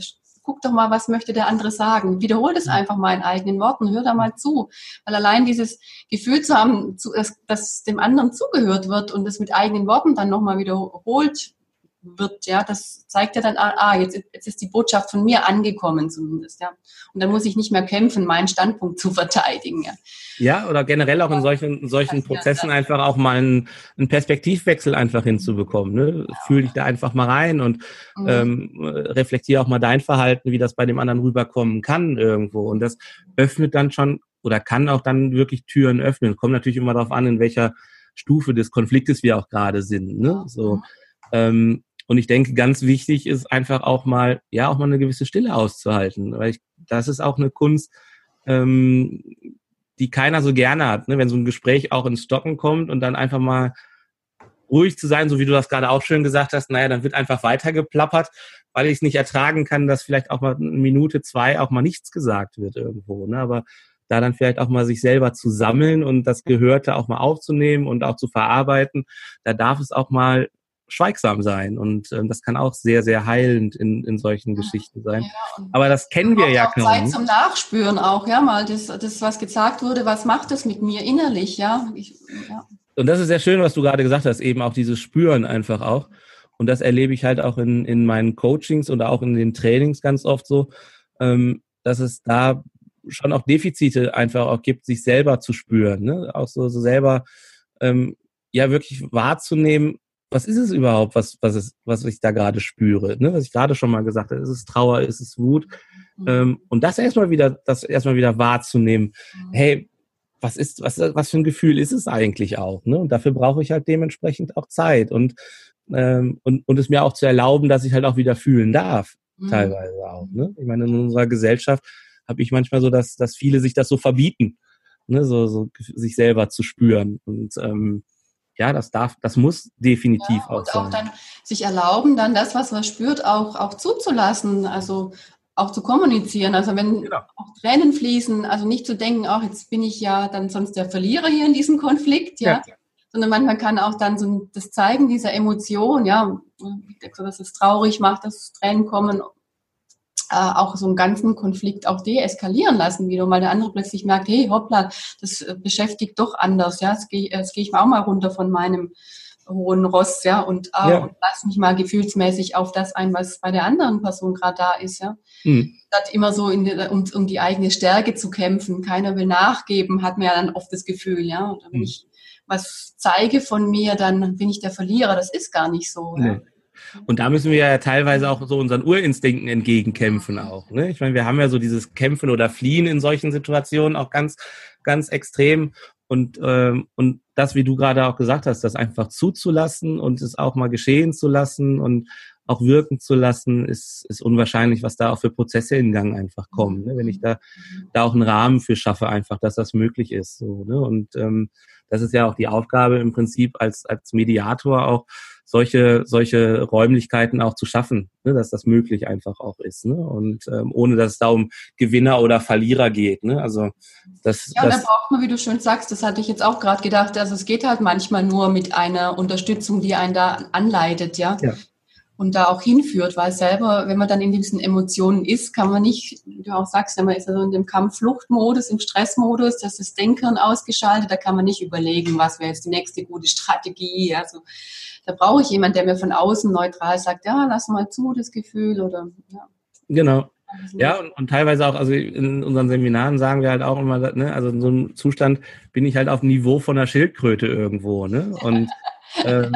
guck doch mal, was möchte der andere sagen. Wiederhol das einfach mal in eigenen Worten, hör da mal zu. Weil allein dieses Gefühl zu haben, dass, dass dem anderen zugehört wird und es mit eigenen Worten dann nochmal wiederholt wird, ja, das zeigt ja dann, ah, ah, jetzt, jetzt ist die Botschaft von mir angekommen zumindest, ja. Und dann muss ich nicht mehr kämpfen, meinen Standpunkt zu verteidigen, ja. Ja, oder generell auch in solchen, in solchen Prozessen einfach auch mal einen, einen Perspektivwechsel einfach hinzubekommen, ne? Fühl dich da einfach mal rein und mhm. ähm, reflektiere auch mal dein Verhalten, wie das bei dem anderen rüberkommen kann irgendwo. Und das öffnet dann schon oder kann auch dann wirklich Türen öffnen. Kommt natürlich immer darauf an, in welcher Stufe des Konfliktes wir auch gerade sind, ne? So. Mhm. Ähm, und ich denke, ganz wichtig ist einfach auch mal, ja, auch mal eine gewisse Stille auszuhalten. Weil ich, das ist auch eine Kunst, ähm, die keiner so gerne hat, ne? wenn so ein Gespräch auch ins Stocken kommt und dann einfach mal ruhig zu sein, so wie du das gerade auch schön gesagt hast, naja, dann wird einfach weitergeplappert, weil ich es nicht ertragen kann, dass vielleicht auch mal eine Minute, zwei auch mal nichts gesagt wird irgendwo. Ne? Aber da dann vielleicht auch mal sich selber zu sammeln und das Gehörte auch mal aufzunehmen und auch zu verarbeiten, da darf es auch mal schweigsam sein. Und ähm, das kann auch sehr, sehr heilend in, in solchen Geschichten sein. Ja, Aber das kennen wir ja kaum. Zeit zum Nachspüren auch, ja, mal das, das, was gesagt wurde, was macht das mit mir innerlich, ja. Ich, ja. Und das ist sehr schön, was du gerade gesagt hast, eben auch dieses Spüren einfach auch. Und das erlebe ich halt auch in, in meinen Coachings oder auch in den Trainings ganz oft so, ähm, dass es da schon auch Defizite einfach auch gibt, sich selber zu spüren, ne? auch so, so selber ähm, ja wirklich wahrzunehmen, was ist es überhaupt, was, was, ist, was ich da gerade spüre? Ne? Was ich gerade schon mal gesagt habe, ist es Trauer, ist es Wut? Mhm. Ähm, und das erstmal wieder, das erstmal wieder wahrzunehmen. Mhm. Hey, was ist, was, was für ein Gefühl ist es eigentlich auch? Ne? Und dafür brauche ich halt dementsprechend auch Zeit und, ähm, und, und es mir auch zu erlauben, dass ich halt auch wieder fühlen darf, mhm. teilweise auch. Ne? Ich meine, in unserer Gesellschaft habe ich manchmal so, dass, dass viele sich das so verbieten, ne? so, so sich selber zu spüren. Und ähm, ja, das darf, das muss definitiv ja, auch sein. Und auch dann sich erlauben, dann das, was man spürt, auch, auch zuzulassen, also auch zu kommunizieren. Also wenn genau. auch Tränen fließen, also nicht zu denken, auch jetzt bin ich ja dann sonst der Verlierer hier in diesem Konflikt, ja. ja. Sondern manchmal kann auch dann so das Zeigen dieser Emotion, ja, dass es traurig macht, dass Tränen kommen, äh, auch so einen ganzen Konflikt auch deeskalieren lassen wieder, weil der andere plötzlich merkt, hey, hoppla, das äh, beschäftigt doch anders, ja, jetzt gehe geh ich mal auch mal runter von meinem hohen Ross, ja, und, äh, ja. und lass mich mal gefühlsmäßig auf das ein, was bei der anderen Person gerade da ist, ja. Mhm. Statt immer so in um, um die eigene Stärke zu kämpfen, keiner will nachgeben, hat man ja dann oft das Gefühl, ja. Oder wenn mhm. ich was zeige von mir, dann bin ich der Verlierer. Das ist gar nicht so. Nee. Ja? Und da müssen wir ja teilweise auch so unseren Urinstinkten entgegenkämpfen auch. Ne? Ich meine, wir haben ja so dieses Kämpfen oder Fliehen in solchen Situationen auch ganz, ganz extrem. Und, ähm, und das, wie du gerade auch gesagt hast, das einfach zuzulassen und es auch mal geschehen zu lassen und auch wirken zu lassen, ist, ist unwahrscheinlich, was da auch für Prozesse in Gang einfach kommen. Ne? Wenn ich da, da auch einen Rahmen für schaffe, einfach, dass das möglich ist. So, ne? Und ähm, das ist ja auch die Aufgabe im Prinzip als, als Mediator auch, solche, solche Räumlichkeiten auch zu schaffen, ne, dass das möglich einfach auch ist. Ne? Und ähm, ohne dass es da um Gewinner oder Verlierer geht. Ne? Also das, ja, das, da braucht man, wie du schön sagst, das hatte ich jetzt auch gerade gedacht, also es geht halt manchmal nur mit einer Unterstützung, die einen da anleitet, ja. ja. Und da auch hinführt, weil selber, wenn man dann in diesen Emotionen ist, kann man nicht, wie du auch sagst, man ist also in dem Kampf-Flucht-Modus, im Stressmodus, das ist das Denken ausgeschaltet, da kann man nicht überlegen, was wäre jetzt die nächste gute Strategie. Also da brauche ich jemanden, der mir von außen neutral sagt, ja, lass mal zu, das Gefühl oder ja. Genau. Also ja, und, und, teilweise auch, also in unseren Seminaren sagen wir halt auch immer, ne, also in so einem Zustand bin ich halt auf dem Niveau von einer Schildkröte irgendwo, ne? Und ähm,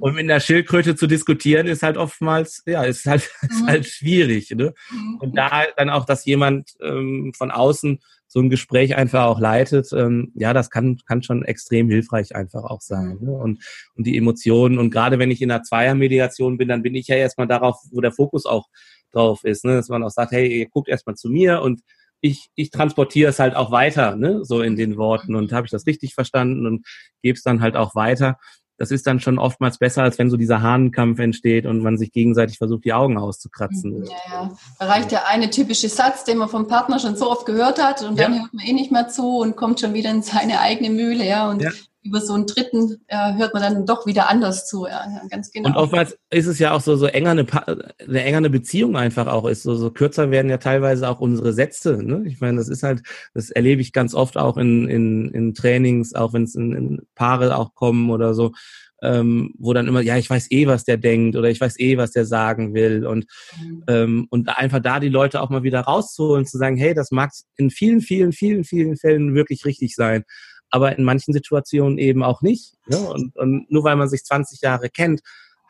und mit einer Schildkröte zu diskutieren ist halt oftmals, ja, ist halt, ist mhm. halt schwierig. Ne? Mhm. Und da dann auch, dass jemand ähm, von außen so ein Gespräch einfach auch leitet, ähm, ja, das kann, kann schon extrem hilfreich einfach auch sein. Ne? Und, und die Emotionen, und gerade wenn ich in einer Zweiermediation bin, dann bin ich ja erstmal darauf, wo der Fokus auch drauf ist, ne? dass man auch sagt, hey, ihr guckt erstmal zu mir und ich, ich transportiere es halt auch weiter, ne, so in den Worten und habe ich das richtig verstanden und gebe es dann halt auch weiter das ist dann schon oftmals besser, als wenn so dieser Hahnenkampf entsteht und man sich gegenseitig versucht, die Augen auszukratzen. Ja, ja. Da reicht der eine typische Satz, den man vom Partner schon so oft gehört hat und dann hört man eh nicht mehr zu und kommt schon wieder in seine eigene Mühle, ja. Und ja über so einen dritten äh, hört man dann doch wieder anders zu, ja, ja, ganz genau. Und oftmals ist es ja auch so, so enger eine, eine enger eine Beziehung einfach auch ist. So, so kürzer werden ja teilweise auch unsere Sätze. Ne? Ich meine, das ist halt, das erlebe ich ganz oft auch in, in, in Trainings, auch wenn es in, in Paare auch kommen oder so, ähm, wo dann immer, ja, ich weiß eh, was der denkt oder ich weiß eh, was der sagen will und mhm. ähm, und einfach da die Leute auch mal wieder rauszuholen, zu sagen, hey, das mag in vielen, vielen, vielen, vielen Fällen wirklich richtig sein aber in manchen Situationen eben auch nicht. Ne? Und, und nur weil man sich 20 Jahre kennt,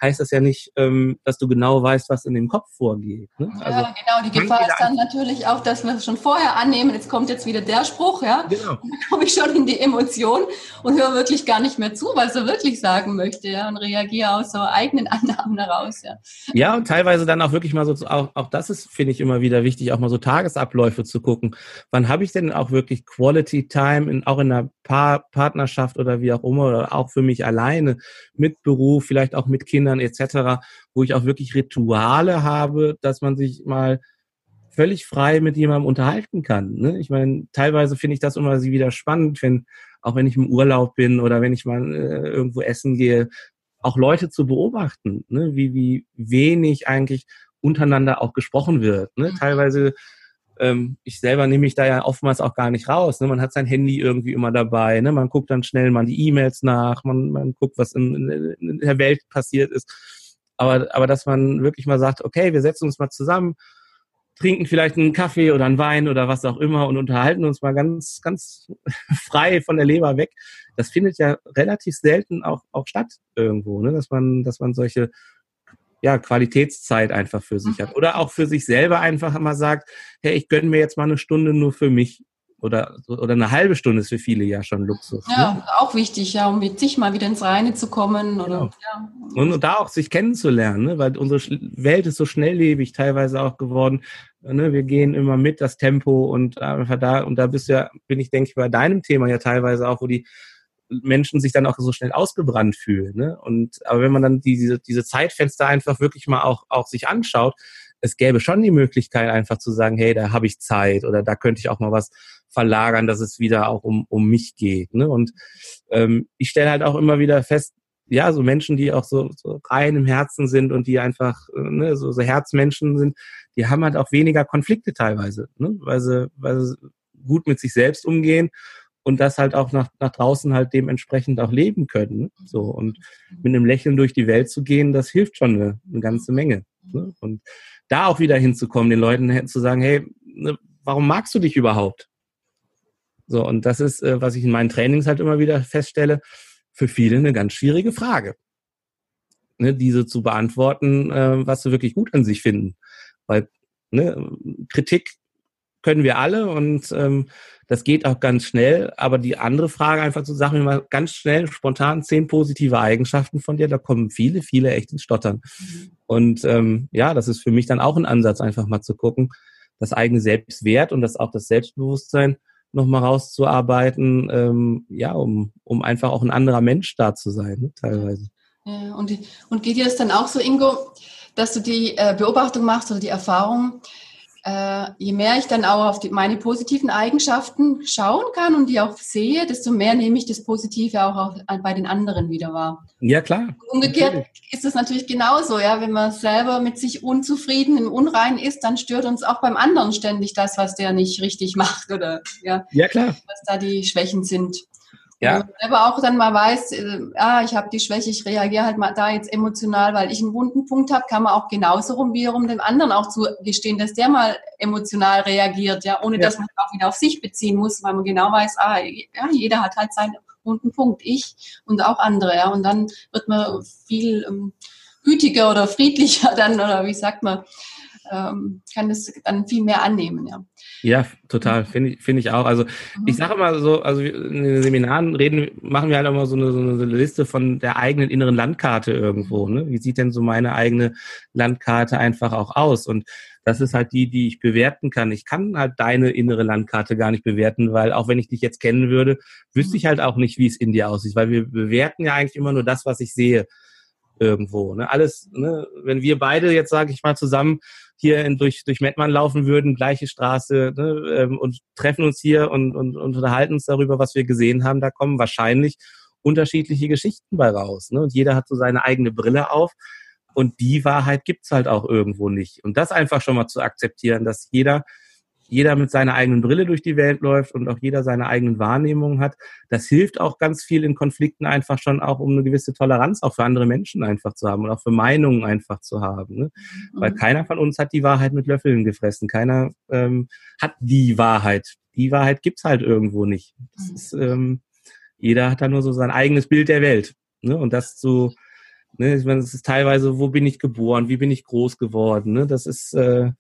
heißt das ja nicht, ähm, dass du genau weißt, was in dem Kopf vorgeht. Ne? Also, ja, genau. Die Gefahr ist dann natürlich auch, dass wir es schon vorher annehmen. Jetzt kommt jetzt wieder der Spruch, ja. Genau. Dann komme ich schon in die Emotion und höre wirklich gar nicht mehr zu, was er wirklich sagen möchte, ja, und reagiere aus so eigenen Annahmen heraus, ja. Ja, und teilweise dann auch wirklich mal so, auch, auch das ist, finde ich, immer wieder wichtig, auch mal so Tagesabläufe zu gucken. Wann habe ich denn auch wirklich Quality Time, in, auch in einer Paar Partnerschaft oder wie auch immer, oder auch für mich alleine, mit Beruf, vielleicht auch mit Kindern Kindern etc., wo ich auch wirklich Rituale habe, dass man sich mal völlig frei mit jemandem unterhalten kann. Ne? Ich meine, teilweise finde ich das immer wieder spannend, wenn auch wenn ich im Urlaub bin oder wenn ich mal äh, irgendwo essen gehe, auch Leute zu beobachten, ne? wie, wie wenig eigentlich untereinander auch gesprochen wird. Ne? Mhm. Teilweise ähm, ich selber nehme mich da ja oftmals auch gar nicht raus. Ne? Man hat sein Handy irgendwie immer dabei. Ne? Man guckt dann schnell mal die E-Mails nach. Man, man guckt, was in, in, der Welt passiert ist. Aber, aber dass man wirklich mal sagt, okay, wir setzen uns mal zusammen, trinken vielleicht einen Kaffee oder einen Wein oder was auch immer und unterhalten uns mal ganz, ganz frei von der Leber weg. Das findet ja relativ selten auch, auch statt irgendwo, ne? dass man, dass man solche ja, Qualitätszeit einfach für sich hat. Mhm. Oder auch für sich selber einfach mal sagt, hey, ich gönne mir jetzt mal eine Stunde nur für mich. Oder, oder eine halbe Stunde ist für viele ja schon Luxus. Ja, ne? auch wichtig, ja, um mit sich mal wieder ins Reine zu kommen. Oder, genau. ja. und, und, da auch sich kennenzulernen, ne? weil unsere Welt ist so schnelllebig teilweise auch geworden. Ne? Wir gehen immer mit das Tempo und einfach da, und da bist ja, bin ich, denke ich, bei deinem Thema ja teilweise auch, wo die Menschen sich dann auch so schnell ausgebrannt fühlen. Ne? Und aber wenn man dann diese, diese Zeitfenster einfach wirklich mal auch, auch sich anschaut, es gäbe schon die Möglichkeit, einfach zu sagen, hey, da habe ich Zeit oder da könnte ich auch mal was verlagern, dass es wieder auch um, um mich geht. Ne? Und ähm, ich stelle halt auch immer wieder fest, ja, so Menschen, die auch so, so rein im Herzen sind und die einfach ne, so, so Herzmenschen sind, die haben halt auch weniger Konflikte teilweise, ne? weil, sie, weil sie gut mit sich selbst umgehen und das halt auch nach, nach draußen halt dementsprechend auch leben können. So und mit einem Lächeln durch die Welt zu gehen, das hilft schon eine, eine ganze Menge. Ne? Und da auch wieder hinzukommen, den Leuten zu sagen, hey, ne, warum magst du dich überhaupt? So, und das ist, äh, was ich in meinen Trainings halt immer wieder feststelle, für viele eine ganz schwierige Frage. Ne, diese zu beantworten, äh, was sie wirklich gut an sich finden. Weil ne, Kritik können wir alle und ähm, das geht auch ganz schnell. Aber die andere Frage einfach zu sagen, mal ganz schnell, spontan zehn positive Eigenschaften von dir, da kommen viele, viele echt ins Stottern. Mhm. Und ähm, ja, das ist für mich dann auch ein Ansatz, einfach mal zu gucken, das eigene Selbstwert und das auch das Selbstbewusstsein nochmal rauszuarbeiten, ähm, ja, um, um einfach auch ein anderer Mensch da zu sein, ne, teilweise. Ja, und, und geht dir das dann auch so, Ingo, dass du die äh, Beobachtung machst oder die Erfahrung, äh, je mehr ich dann auch auf die, meine positiven Eigenschaften schauen kann und die auch sehe, desto mehr nehme ich das Positive auch auf, bei den anderen wieder wahr. Ja, klar. Umgekehrt natürlich. ist es natürlich genauso, ja, wenn man selber mit sich unzufrieden, im Unrein ist, dann stört uns auch beim anderen ständig das, was der nicht richtig macht oder ja, ja klar. was da die Schwächen sind. Ja. Aber auch dann mal weiß, äh, ah, ich habe die Schwäche, ich reagiere halt mal da jetzt emotional, weil ich einen wunden Punkt habe, kann man auch genauso rum wiederum dem anderen auch zugestehen, dass der mal emotional reagiert, ja, ohne ja. dass man auch wieder auf sich beziehen muss, weil man genau weiß, ah, ja, jeder hat halt seinen wunden Punkt, ich und auch andere, ja, und dann wird man viel ähm, gütiger oder friedlicher dann, oder wie sagt man, ähm, kann das dann viel mehr annehmen, ja. Ja, total, finde ich, finde ich auch. Also mhm. ich sage immer so, also in den Seminaren reden, machen wir halt immer so eine, so eine Liste von der eigenen inneren Landkarte irgendwo. Ne? Wie sieht denn so meine eigene Landkarte einfach auch aus? Und das ist halt die, die ich bewerten kann. Ich kann halt deine innere Landkarte gar nicht bewerten, weil auch wenn ich dich jetzt kennen würde, wüsste ich halt auch nicht, wie es in dir aussieht, weil wir bewerten ja eigentlich immer nur das, was ich sehe irgendwo. Ne? Alles, ne? wenn wir beide jetzt, sage ich mal, zusammen hier in, durch, durch Mettmann laufen würden, gleiche Straße, ne, ähm, und treffen uns hier und, und, und unterhalten uns darüber, was wir gesehen haben, da kommen wahrscheinlich unterschiedliche Geschichten bei raus. Ne? Und jeder hat so seine eigene Brille auf. Und die Wahrheit gibt's halt auch irgendwo nicht. Und das einfach schon mal zu akzeptieren, dass jeder jeder mit seiner eigenen Brille durch die Welt läuft und auch jeder seine eigenen Wahrnehmungen hat. Das hilft auch ganz viel in Konflikten einfach schon auch, um eine gewisse Toleranz auch für andere Menschen einfach zu haben und auch für Meinungen einfach zu haben. Ne? Mhm. Weil keiner von uns hat die Wahrheit mit Löffeln gefressen. Keiner ähm, hat die Wahrheit. Die Wahrheit gibt's halt irgendwo nicht. Das mhm. ist, ähm, jeder hat da nur so sein eigenes Bild der Welt. Ne? Und das zu, ne, ich meine, das ist teilweise, wo bin ich geboren, wie bin ich groß geworden. Ne? Das ist äh,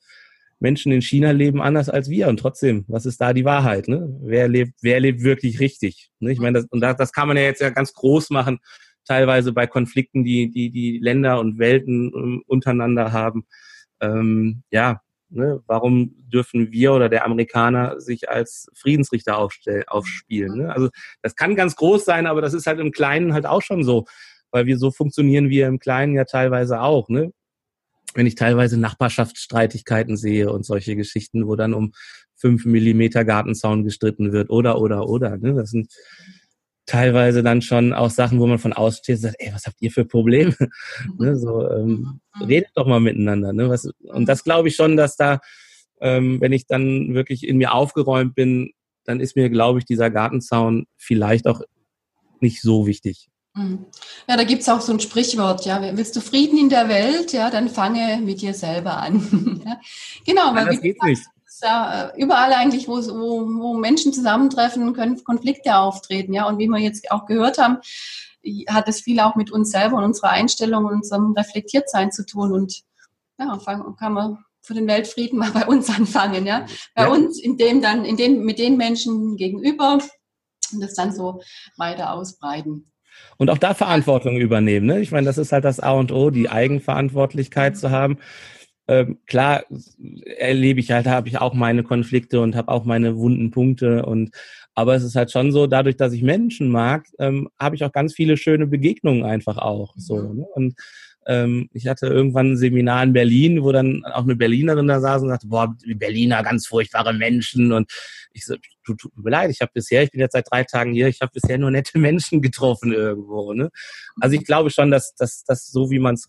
Menschen in China leben anders als wir und trotzdem, was ist da die Wahrheit? Ne? Wer lebt, wer lebt wirklich richtig? Ne? Ich meine, das, und das, das kann man ja jetzt ja ganz groß machen, teilweise bei Konflikten, die die die Länder und Welten ähm, untereinander haben. Ähm, ja, ne? warum dürfen wir oder der Amerikaner sich als Friedensrichter aufstellen, aufspielen? Ne? Also das kann ganz groß sein, aber das ist halt im Kleinen halt auch schon so, weil wir so funktionieren wir im Kleinen ja teilweise auch. Ne? Wenn ich teilweise Nachbarschaftsstreitigkeiten sehe und solche Geschichten, wo dann um fünf Millimeter Gartenzaun gestritten wird oder, oder, oder. Ne? Das sind teilweise dann schon auch Sachen, wo man von aussteht und sagt, ey, was habt ihr für Probleme? ne? So, ähm, redet doch mal miteinander. Ne? Was, und das glaube ich schon, dass da, ähm, wenn ich dann wirklich in mir aufgeräumt bin, dann ist mir, glaube ich, dieser Gartenzaun vielleicht auch nicht so wichtig. Mhm. Ja, da gibt es auch so ein Sprichwort, ja, willst du Frieden in der Welt, ja, dann fange mit dir selber an. ja, genau, weil ja, das geht nicht. Ja, äh, überall eigentlich, wo, wo, Menschen zusammentreffen, können Konflikte auftreten, ja, und wie wir jetzt auch gehört haben, hat es viel auch mit uns selber und unserer Einstellung und unserem Reflektiertsein zu tun und ja, kann man für den Weltfrieden mal bei uns anfangen, ja, bei ja. uns, in dem dann, in dem, mit den Menschen gegenüber und das dann so weiter ausbreiten und auch da Verantwortung übernehmen. Ne? Ich meine, das ist halt das A und O, die Eigenverantwortlichkeit zu haben. Ähm, klar erlebe ich halt, habe ich auch meine Konflikte und habe auch meine wunden Punkte und aber es ist halt schon so, dadurch, dass ich Menschen mag, ähm, habe ich auch ganz viele schöne Begegnungen einfach auch. So, ne? Und ich hatte irgendwann ein Seminar in Berlin, wo dann auch eine Berlinerin da saß und sagte, boah, die Berliner, ganz furchtbare Menschen. Und ich so, tut, tut mir leid, ich habe bisher, ich bin jetzt seit drei Tagen hier, ich habe bisher nur nette Menschen getroffen irgendwo. Ne? Also ich glaube schon, dass, dass, dass so wie man es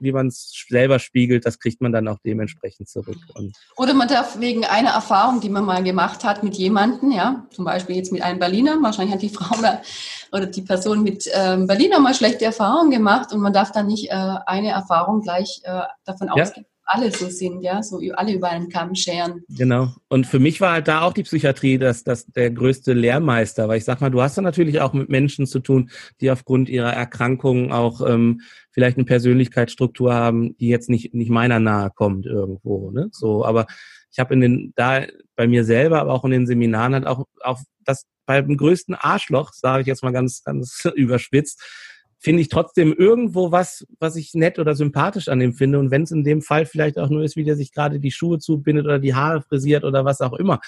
wie man es selber spiegelt, das kriegt man dann auch dementsprechend zurück. Und Oder man darf wegen einer Erfahrung, die man mal gemacht hat mit jemandem, ja, zum Beispiel jetzt mit einem Berliner, wahrscheinlich hat die Frau oder die Person mit ähm, Berliner mal schlechte Erfahrungen gemacht und man darf dann nicht äh, eine Erfahrung gleich äh, davon ja. ausgehen alle so sind, ja, so alle über einen Kamm scheren. Genau. Und für mich war halt da auch die Psychiatrie das, das der größte Lehrmeister, weil ich sag mal, du hast ja natürlich auch mit Menschen zu tun, die aufgrund ihrer Erkrankungen auch ähm, vielleicht eine Persönlichkeitsstruktur haben, die jetzt nicht nicht meiner nahe kommt irgendwo, ne? So, aber ich habe in den da bei mir selber, aber auch in den Seminaren halt auch auch das beim größten Arschloch, sage ich jetzt mal ganz ganz überspitzt, finde ich trotzdem irgendwo was, was ich nett oder sympathisch an dem finde. Und wenn es in dem Fall vielleicht auch nur ist, wie der sich gerade die Schuhe zubindet oder die Haare frisiert oder was auch immer.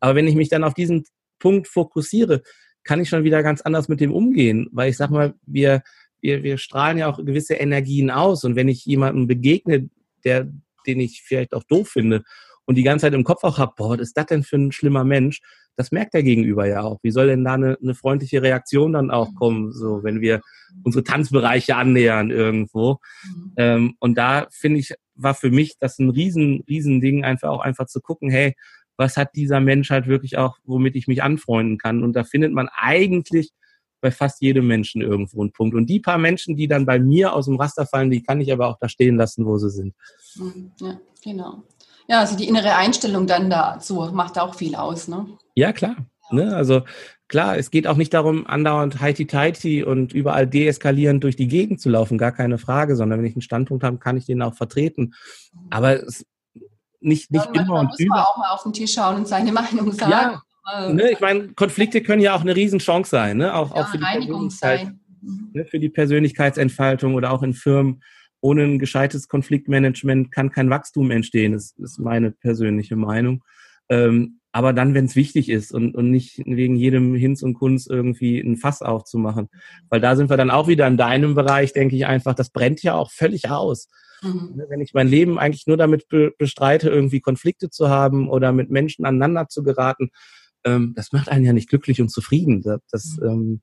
Aber wenn ich mich dann auf diesen Punkt fokussiere, kann ich schon wieder ganz anders mit dem umgehen, weil ich sag mal, wir, wir, wir strahlen ja auch gewisse Energien aus. Und wenn ich jemandem begegne, der, den ich vielleicht auch doof finde und die ganze Zeit im Kopf auch habe, boah, was ist das denn für ein schlimmer Mensch? Das merkt der Gegenüber ja auch. Wie soll denn da eine, eine freundliche Reaktion dann auch mhm. kommen, so wenn wir unsere Tanzbereiche annähern irgendwo? Mhm. Ähm, und da finde ich, war für mich das ein riesen, riesen Ding, einfach auch einfach zu gucken, hey, was hat dieser Mensch halt wirklich auch, womit ich mich anfreunden kann? Und da findet man eigentlich bei fast jedem Menschen irgendwo einen Punkt. Und die paar Menschen, die dann bei mir aus dem Raster fallen, die kann ich aber auch da stehen lassen, wo sie sind. Mhm. Ja, genau. Ja, also die innere Einstellung dann dazu macht auch viel aus, ne? Ja, klar. Ne? Also klar, es geht auch nicht darum, andauernd heiti-teiti und überall deeskalierend durch die Gegend zu laufen, gar keine Frage, sondern wenn ich einen Standpunkt habe, kann ich den auch vertreten. Aber es nicht, nicht ja, immer und muss über. Man auch mal auf den Tisch schauen und seine Meinung sagen. Ja, ähm, ne, ich meine, Konflikte können ja auch eine Riesenchance sein, ne? auch, ja, auch für die, sein. Ne, für die Persönlichkeitsentfaltung oder auch in Firmen ohne ein gescheites Konfliktmanagement kann kein Wachstum entstehen. Das ist meine persönliche Meinung. Ähm, aber dann, wenn es wichtig ist und, und nicht wegen jedem Hinz und Kunst irgendwie ein Fass aufzumachen. Weil da sind wir dann auch wieder in deinem Bereich, denke ich einfach, das brennt ja auch völlig aus. Mhm. Ne, wenn ich mein Leben eigentlich nur damit be bestreite, irgendwie Konflikte zu haben oder mit Menschen aneinander zu geraten, das macht einen ja nicht glücklich und zufrieden. Das, das ähm.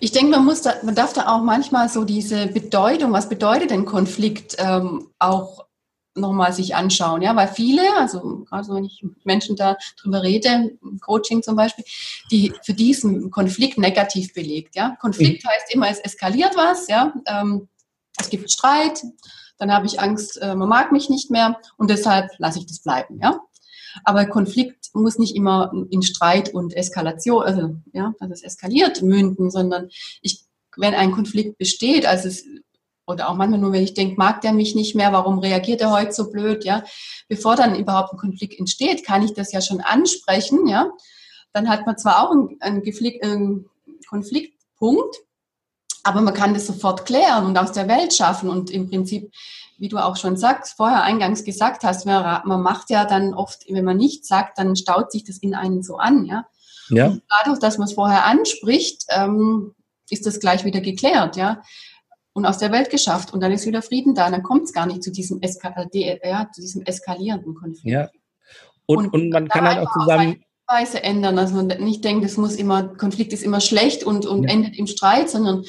Ich denke, man muss da, man darf da auch manchmal so diese Bedeutung, was bedeutet denn Konflikt, ähm, auch nochmal sich anschauen, ja, weil viele, also gerade so, wenn ich mit Menschen da drüber rede, Coaching zum Beispiel, die für diesen Konflikt negativ belegt, ja. Konflikt mhm. heißt immer, es eskaliert was, ja, ähm, es gibt Streit, dann habe ich Angst, äh, man mag mich nicht mehr und deshalb lasse ich das bleiben, ja. Aber Konflikt muss nicht immer in Streit und Eskalation, also ja, dass es eskaliert münden, sondern ich, wenn ein Konflikt besteht, also es oder auch manchmal nur, wenn ich denke, mag der mich nicht mehr, warum reagiert er heute so blöd, ja, bevor dann überhaupt ein Konflikt entsteht, kann ich das ja schon ansprechen, ja, dann hat man zwar auch einen, einen, einen Konfliktpunkt, aber man kann das sofort klären und aus der Welt schaffen und im Prinzip wie du auch schon sagst, vorher eingangs gesagt hast, man macht ja dann oft, wenn man nichts sagt, dann staut sich das in einen so an, ja. ja. Und dadurch, dass man es vorher anspricht, ähm, ist das gleich wieder geklärt, ja. Und aus der Welt geschafft und dann ist wieder Frieden da, dann kommt es gar nicht zu diesem, Eska ja, zu diesem eskalierenden Konflikt. Ja. Und, und, und man kann halt auch zusammen. Weise ändern, dass man nicht denkt, es muss immer, Konflikt ist immer schlecht und, und ja. endet im Streit, sondern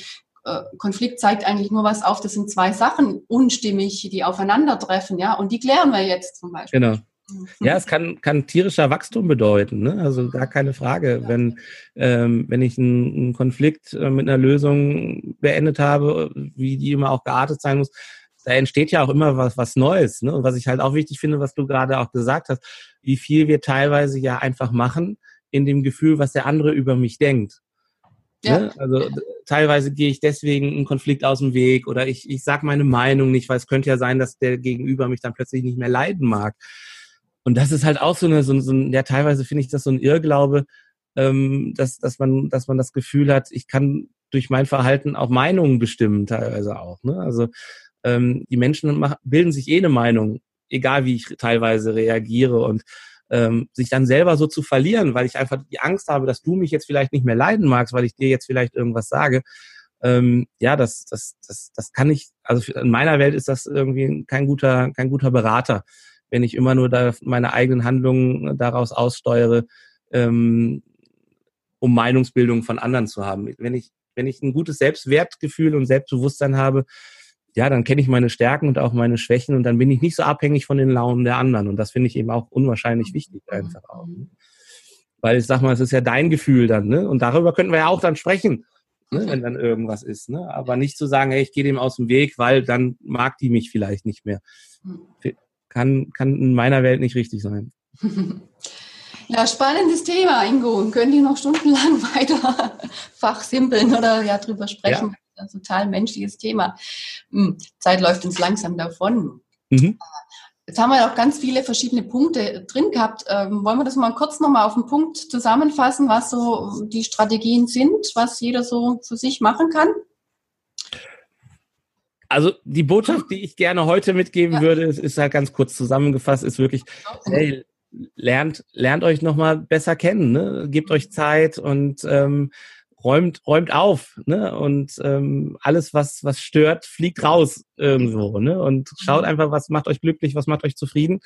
Konflikt zeigt eigentlich nur was auf, das sind zwei Sachen unstimmig, die aufeinandertreffen, ja, und die klären wir jetzt zum Beispiel. Genau. Mhm. Ja, es kann, kann tierischer Wachstum bedeuten, ne? also gar keine Frage. Wenn, ähm, wenn ich einen, einen Konflikt äh, mit einer Lösung beendet habe, wie die immer auch geartet sein muss, da entsteht ja auch immer was, was Neues. Ne? Und was ich halt auch wichtig finde, was du gerade auch gesagt hast, wie viel wir teilweise ja einfach machen in dem Gefühl, was der andere über mich denkt. Ja. Ne? Also teilweise gehe ich deswegen einen Konflikt aus dem Weg oder ich, ich sage meine Meinung nicht, weil es könnte ja sein, dass der Gegenüber mich dann plötzlich nicht mehr leiden mag. Und das ist halt auch so eine, so, so ein, ja, teilweise finde ich das so ein Irrglaube, ähm, dass, dass, man, dass man das Gefühl hat, ich kann durch mein Verhalten auch Meinungen bestimmen, teilweise auch. Ne? Also ähm, die Menschen machen, bilden sich eh eine Meinung, egal wie ich teilweise reagiere. Und ähm, sich dann selber so zu verlieren, weil ich einfach die Angst habe, dass du mich jetzt vielleicht nicht mehr leiden magst, weil ich dir jetzt vielleicht irgendwas sage. Ähm, ja, das, das, das, das kann ich, also in meiner Welt ist das irgendwie kein guter, kein guter Berater, wenn ich immer nur da meine eigenen Handlungen daraus aussteuere, ähm, um Meinungsbildung von anderen zu haben. Wenn ich, wenn ich ein gutes Selbstwertgefühl und Selbstbewusstsein habe, ja, dann kenne ich meine Stärken und auch meine Schwächen und dann bin ich nicht so abhängig von den Launen der anderen. Und das finde ich eben auch unwahrscheinlich mhm. wichtig einfach auch. Ne? Weil ich sag mal, es ist ja dein Gefühl dann, ne? Und darüber könnten wir ja auch dann sprechen. ne, wenn dann irgendwas ist. Ne? Aber nicht zu sagen, hey, ich gehe dem aus dem Weg, weil dann mag die mich vielleicht nicht mehr. Hm. Kann, kann in meiner Welt nicht richtig sein. Ja, spannendes Thema, Ingo. Können die noch stundenlang weiter fachsimpeln oder ja drüber sprechen? Ja. Total menschliches Thema. Hm, Zeit läuft uns langsam davon. Mhm. Jetzt haben wir auch ganz viele verschiedene Punkte drin gehabt. Ähm, wollen wir das mal kurz nochmal auf den Punkt zusammenfassen, was so die Strategien sind, was jeder so für sich machen kann? Also die Botschaft, die ich gerne heute mitgeben ja. würde, ist, ist halt ganz kurz zusammengefasst, ist wirklich, hey, lernt, lernt euch nochmal besser kennen, ne? gebt euch Zeit und ähm, räumt, räumt auf, ne? Und ähm, alles, was, was stört, fliegt raus irgendwo, ne? Und schaut einfach, was macht euch glücklich, was macht euch zufrieden.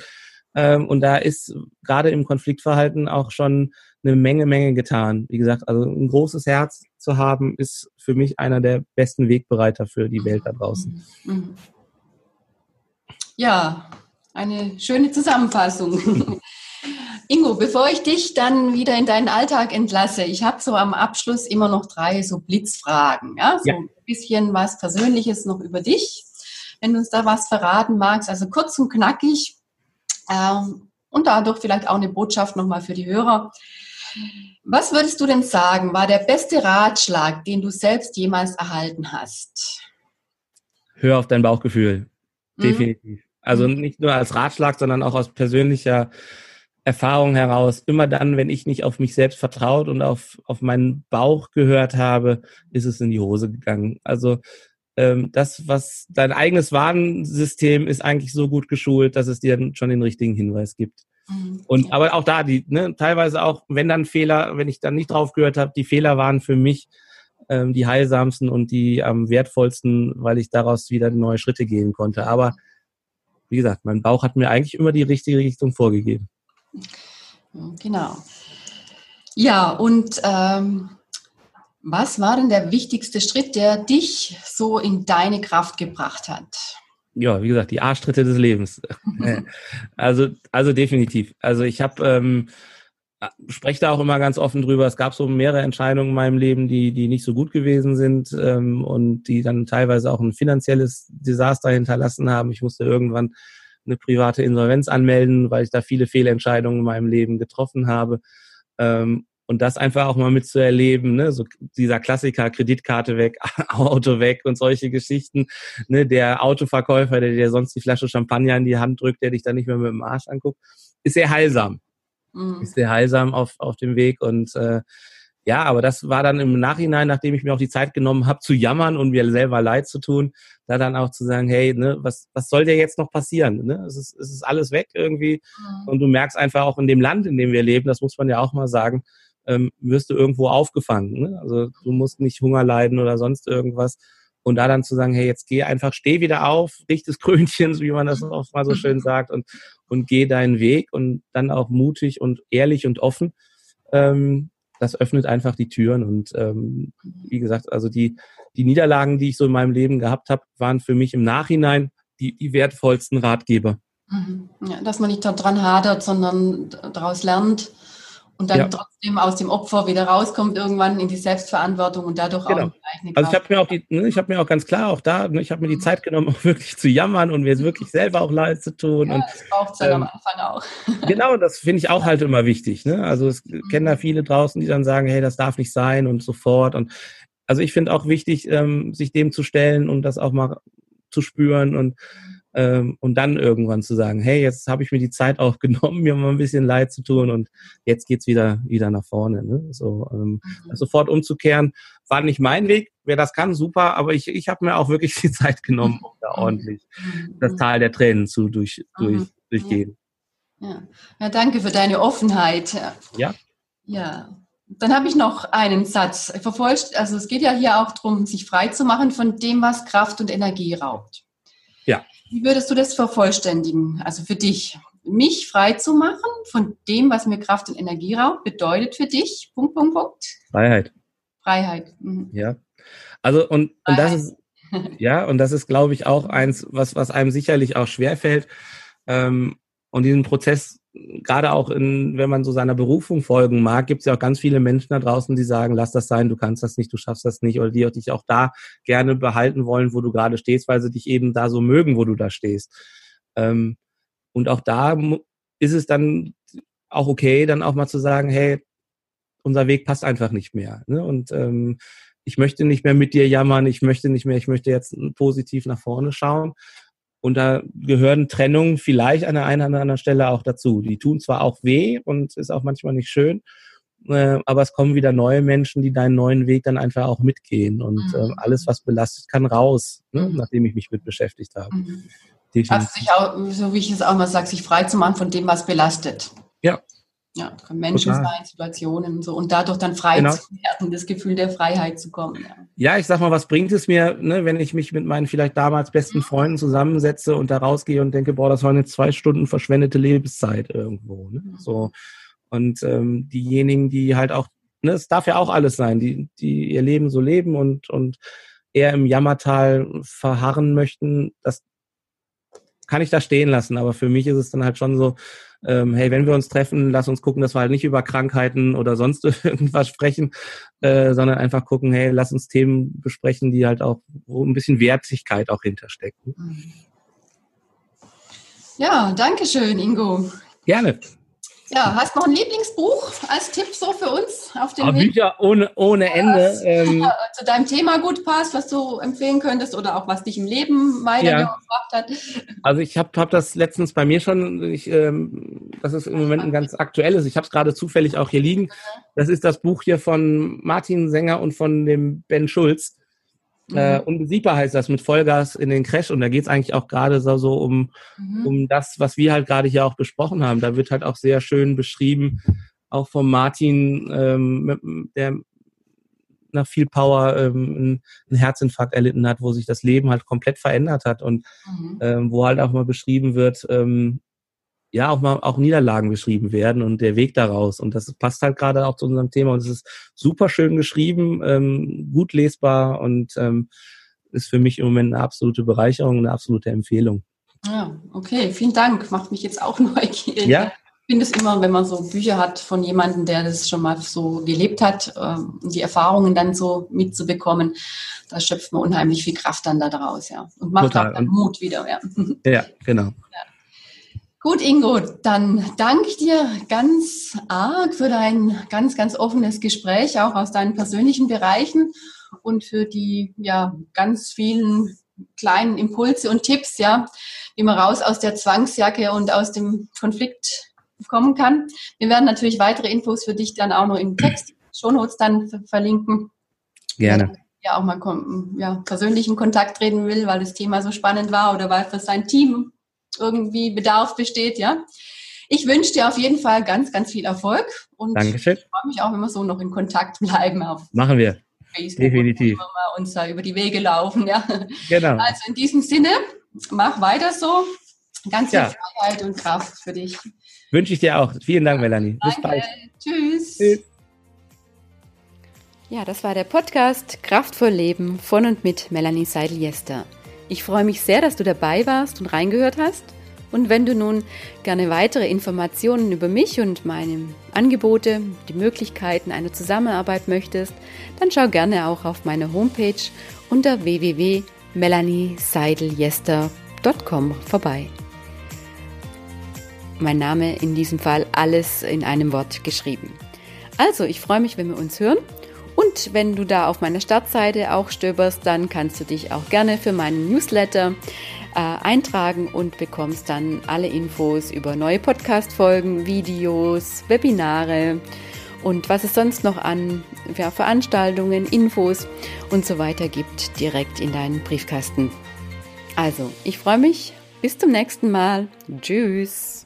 Ähm, und da ist gerade im Konfliktverhalten auch schon eine Menge, Menge getan. Wie gesagt, also ein großes Herz zu haben, ist für mich einer der besten Wegbereiter für die Welt da draußen. Mhm. Ja, eine schöne Zusammenfassung. Ingo, bevor ich dich dann wieder in deinen Alltag entlasse, ich habe so am Abschluss immer noch drei so Blitzfragen. Ja? So ja. ein bisschen was Persönliches noch über dich, wenn du uns da was verraten magst. Also kurz und knackig ähm, und dadurch vielleicht auch eine Botschaft nochmal für die Hörer. Was würdest du denn sagen, war der beste Ratschlag, den du selbst jemals erhalten hast? Hör auf dein Bauchgefühl. Mhm. Definitiv. Mhm. Also nicht nur als Ratschlag, sondern auch aus persönlicher Erfahrung heraus, immer dann, wenn ich nicht auf mich selbst vertraut und auf, auf meinen Bauch gehört habe, ist es in die Hose gegangen. Also ähm, das, was dein eigenes Warnsystem ist eigentlich so gut geschult, dass es dir schon den richtigen Hinweis gibt. Mhm. Und aber auch da, die, ne, teilweise auch, wenn dann Fehler, wenn ich dann nicht drauf gehört habe, die Fehler waren für mich ähm, die heilsamsten und die am wertvollsten, weil ich daraus wieder neue Schritte gehen konnte. Aber wie gesagt, mein Bauch hat mir eigentlich immer die richtige Richtung vorgegeben. Genau. Ja, und ähm, was war denn der wichtigste Schritt, der dich so in deine Kraft gebracht hat? Ja, wie gesagt, die Arschtritte des Lebens. also, also definitiv. Also ich habe ähm, spreche da auch immer ganz offen drüber. Es gab so mehrere Entscheidungen in meinem Leben, die, die nicht so gut gewesen sind ähm, und die dann teilweise auch ein finanzielles Desaster hinterlassen haben. Ich musste irgendwann eine private Insolvenz anmelden, weil ich da viele Fehlentscheidungen in meinem Leben getroffen habe. Ähm, und das einfach auch mal mitzuerleben, ne, so dieser Klassiker, Kreditkarte weg, Auto weg und solche Geschichten, ne, der Autoverkäufer, der dir sonst die Flasche Champagner in die Hand drückt, der dich dann nicht mehr mit dem Arsch anguckt, ist sehr heilsam. Mhm. Ist sehr heilsam auf, auf dem Weg und äh, ja, aber das war dann im Nachhinein, nachdem ich mir auch die Zeit genommen habe, zu jammern und mir selber leid zu tun, da dann auch zu sagen, hey, ne, was, was soll dir jetzt noch passieren? Ne? Es, ist, es ist alles weg irgendwie. Mhm. Und du merkst einfach auch in dem Land, in dem wir leben, das muss man ja auch mal sagen, ähm, wirst du irgendwo aufgefangen. Ne? Also du musst nicht Hunger leiden oder sonst irgendwas. Und da dann zu sagen, hey, jetzt geh einfach, steh wieder auf, richte des Krönchens, wie man das auch mal so schön sagt, und, und geh deinen Weg und dann auch mutig und ehrlich und offen. Ähm, das öffnet einfach die Türen. Und ähm, wie gesagt, also die, die Niederlagen, die ich so in meinem Leben gehabt habe, waren für mich im Nachhinein die, die wertvollsten Ratgeber. Mhm. Ja, dass man nicht daran hadert, sondern daraus lernt und dann ja. trotzdem aus dem Opfer wieder rauskommt irgendwann in die Selbstverantwortung und dadurch genau. auch Also ich habe mir auch die, ne, ich habe mir auch ganz klar auch da, ne, ich habe mir die mhm. Zeit genommen, auch wirklich zu jammern und mir wirklich selber auch leid zu tun. Ja, und, das braucht es dann ähm, am Anfang auch. genau, das finde ich auch halt immer wichtig. Ne? Also es mhm. kennen da viele draußen, die dann sagen, hey, das darf nicht sein und sofort. Und also ich finde auch wichtig, ähm, sich dem zu stellen und das auch mal zu spüren und ähm, und dann irgendwann zu sagen, hey, jetzt habe ich mir die Zeit auch genommen, mir mal ein bisschen leid zu tun und jetzt geht's wieder wieder nach vorne. Ne? So ähm, mhm. sofort umzukehren, war nicht mein Weg. Wer das kann, super, aber ich, ich habe mir auch wirklich die Zeit genommen, um da mhm. ordentlich mhm. das Tal der Tränen zu durch, durch, mhm. durchgehen. Ja. ja, danke für deine Offenheit. Ja. Ja. Dann habe ich noch einen Satz. Also es geht ja hier auch darum, sich frei zu machen von dem, was Kraft und Energie raubt. Ja. Wie würdest du das vervollständigen? Also für dich, mich frei zu machen von dem, was mir Kraft und Energie raubt, bedeutet für dich, Punkt, Punkt, Punkt. Freiheit. Freiheit. Mhm. Ja. Also und, und das ist, ja, und das ist, glaube ich, auch eins, was, was einem sicherlich auch schwerfällt. Ähm, und diesen Prozess gerade auch in, wenn man so seiner Berufung folgen mag, gibt es ja auch ganz viele Menschen da draußen, die sagen, lass das sein, du kannst das nicht, du schaffst das nicht, oder die dich auch da gerne behalten wollen, wo du gerade stehst, weil sie dich eben da so mögen, wo du da stehst. Ähm, und auch da ist es dann auch okay, dann auch mal zu sagen, hey, unser Weg passt einfach nicht mehr. Ne? Und ähm, ich möchte nicht mehr mit dir jammern, ich möchte nicht mehr, ich möchte jetzt positiv nach vorne schauen. Und da gehören Trennungen vielleicht an der einen oder anderen Stelle auch dazu. Die tun zwar auch weh und ist auch manchmal nicht schön, äh, aber es kommen wieder neue Menschen, die deinen neuen Weg dann einfach auch mitgehen. Und mhm. äh, alles, was belastet, kann raus, ne, mhm. nachdem ich mich mit beschäftigt habe. Mhm. Also sich auch, so wie ich es auch mal sage, sich frei zu machen von dem, was belastet. Ja, können Menschen Total. sein, Situationen und so und dadurch dann frei genau. zu werden, das Gefühl der Freiheit zu kommen. Ja. ja, ich sag mal, was bringt es mir, ne, wenn ich mich mit meinen vielleicht damals besten Freunden zusammensetze und da rausgehe und denke, boah, das waren jetzt zwei Stunden verschwendete Lebenszeit irgendwo. Ne? Mhm. So. Und ähm, diejenigen, die halt auch, ne, es darf ja auch alles sein, die, die ihr Leben so leben und, und eher im Jammertal verharren möchten, das kann ich da stehen lassen. Aber für mich ist es dann halt schon so, ähm, hey, wenn wir uns treffen, lass uns gucken, dass wir halt nicht über Krankheiten oder sonst irgendwas sprechen, äh, sondern einfach gucken, hey, lass uns Themen besprechen, die halt auch, ein bisschen Wertigkeit auch hinterstecken. Ja, danke schön, Ingo. Gerne. Ja, hast noch ein Lieblingsbuch als Tipp so für uns auf dem Aber Weg? Bücher ohne, ohne Ende. Was ähm, zu deinem Thema gut passt, was du empfehlen könntest oder auch was dich im Leben weitergebracht ja. hat. Also ich habe hab das letztens bei mir schon, ich, ähm, das ist im Moment ein ganz aktuelles, ich habe es gerade zufällig auch hier liegen. Das ist das Buch hier von Martin Sänger und von dem Ben Schulz. Äh, mhm. Äh, unbesiegbar heißt das mit Vollgas in den Crash und da geht es eigentlich auch gerade so, so um, mhm. um das, was wir halt gerade hier auch besprochen haben. Da wird halt auch sehr schön beschrieben, auch von Martin, ähm, der nach viel Power ähm, einen Herzinfarkt erlitten hat, wo sich das Leben halt komplett verändert hat und mhm. ähm, wo halt auch mal beschrieben wird, ähm, ja auch mal auch Niederlagen beschrieben werden und der Weg daraus. Und das passt halt gerade auch zu unserem Thema und es ist super schön geschrieben, ähm, gut lesbar und ähm, ist für mich im Moment eine absolute Bereicherung, eine absolute Empfehlung. Ja, okay, vielen Dank. Macht mich jetzt auch neugierig. Ja. Ich finde es immer, wenn man so Bücher hat von jemandem, der das schon mal so gelebt hat, ähm, die Erfahrungen dann so mitzubekommen, da schöpft man unheimlich viel Kraft dann da draus, ja. Und macht Total. auch dann Mut wieder, ja. Ja, genau. Ja. Gut, Ingo, dann danke ich dir ganz arg für dein ganz, ganz offenes Gespräch, auch aus deinen persönlichen Bereichen und für die ja ganz vielen kleinen Impulse und Tipps, ja, wie man raus aus der Zwangsjacke und aus dem Konflikt kommen kann. Wir werden natürlich weitere Infos für dich dann auch noch im Text, Shownotes dann verlinken. Gerne. Ja, auch mal ja, persönlichen Kontakt reden will, weil das Thema so spannend war oder weil für sein Team irgendwie Bedarf besteht, ja. Ich wünsche dir auf jeden Fall ganz, ganz viel Erfolg und Dankeschön. ich freue mich auch, wenn wir so noch in Kontakt bleiben. Auf Machen wir. Facebook Definitiv. Wenn wir uns da über die Wege laufen, ja. Genau. Also in diesem Sinne, mach weiter so. Ganz viel ja. Freiheit und Kraft für dich. Wünsche ich dir auch. Vielen Dank, Melanie. Bis Danke. bald. Tschüss. Tschüss. Ja, das war der Podcast Kraftvoll Leben von und mit Melanie Seidel-Jester. Ich freue mich sehr, dass du dabei warst und reingehört hast. Und wenn du nun gerne weitere Informationen über mich und meine Angebote, die Möglichkeiten einer Zusammenarbeit möchtest, dann schau gerne auch auf meine Homepage unter www.melanieseideljester.com vorbei. Mein Name in diesem Fall alles in einem Wort geschrieben. Also, ich freue mich, wenn wir uns hören und wenn du da auf meiner Startseite auch stöberst, dann kannst du dich auch gerne für meinen Newsletter äh, eintragen und bekommst dann alle Infos über neue Podcast-Folgen, Videos, Webinare und was es sonst noch an ja, Veranstaltungen, Infos und so weiter gibt, direkt in deinen Briefkasten. Also, ich freue mich. Bis zum nächsten Mal. Tschüss.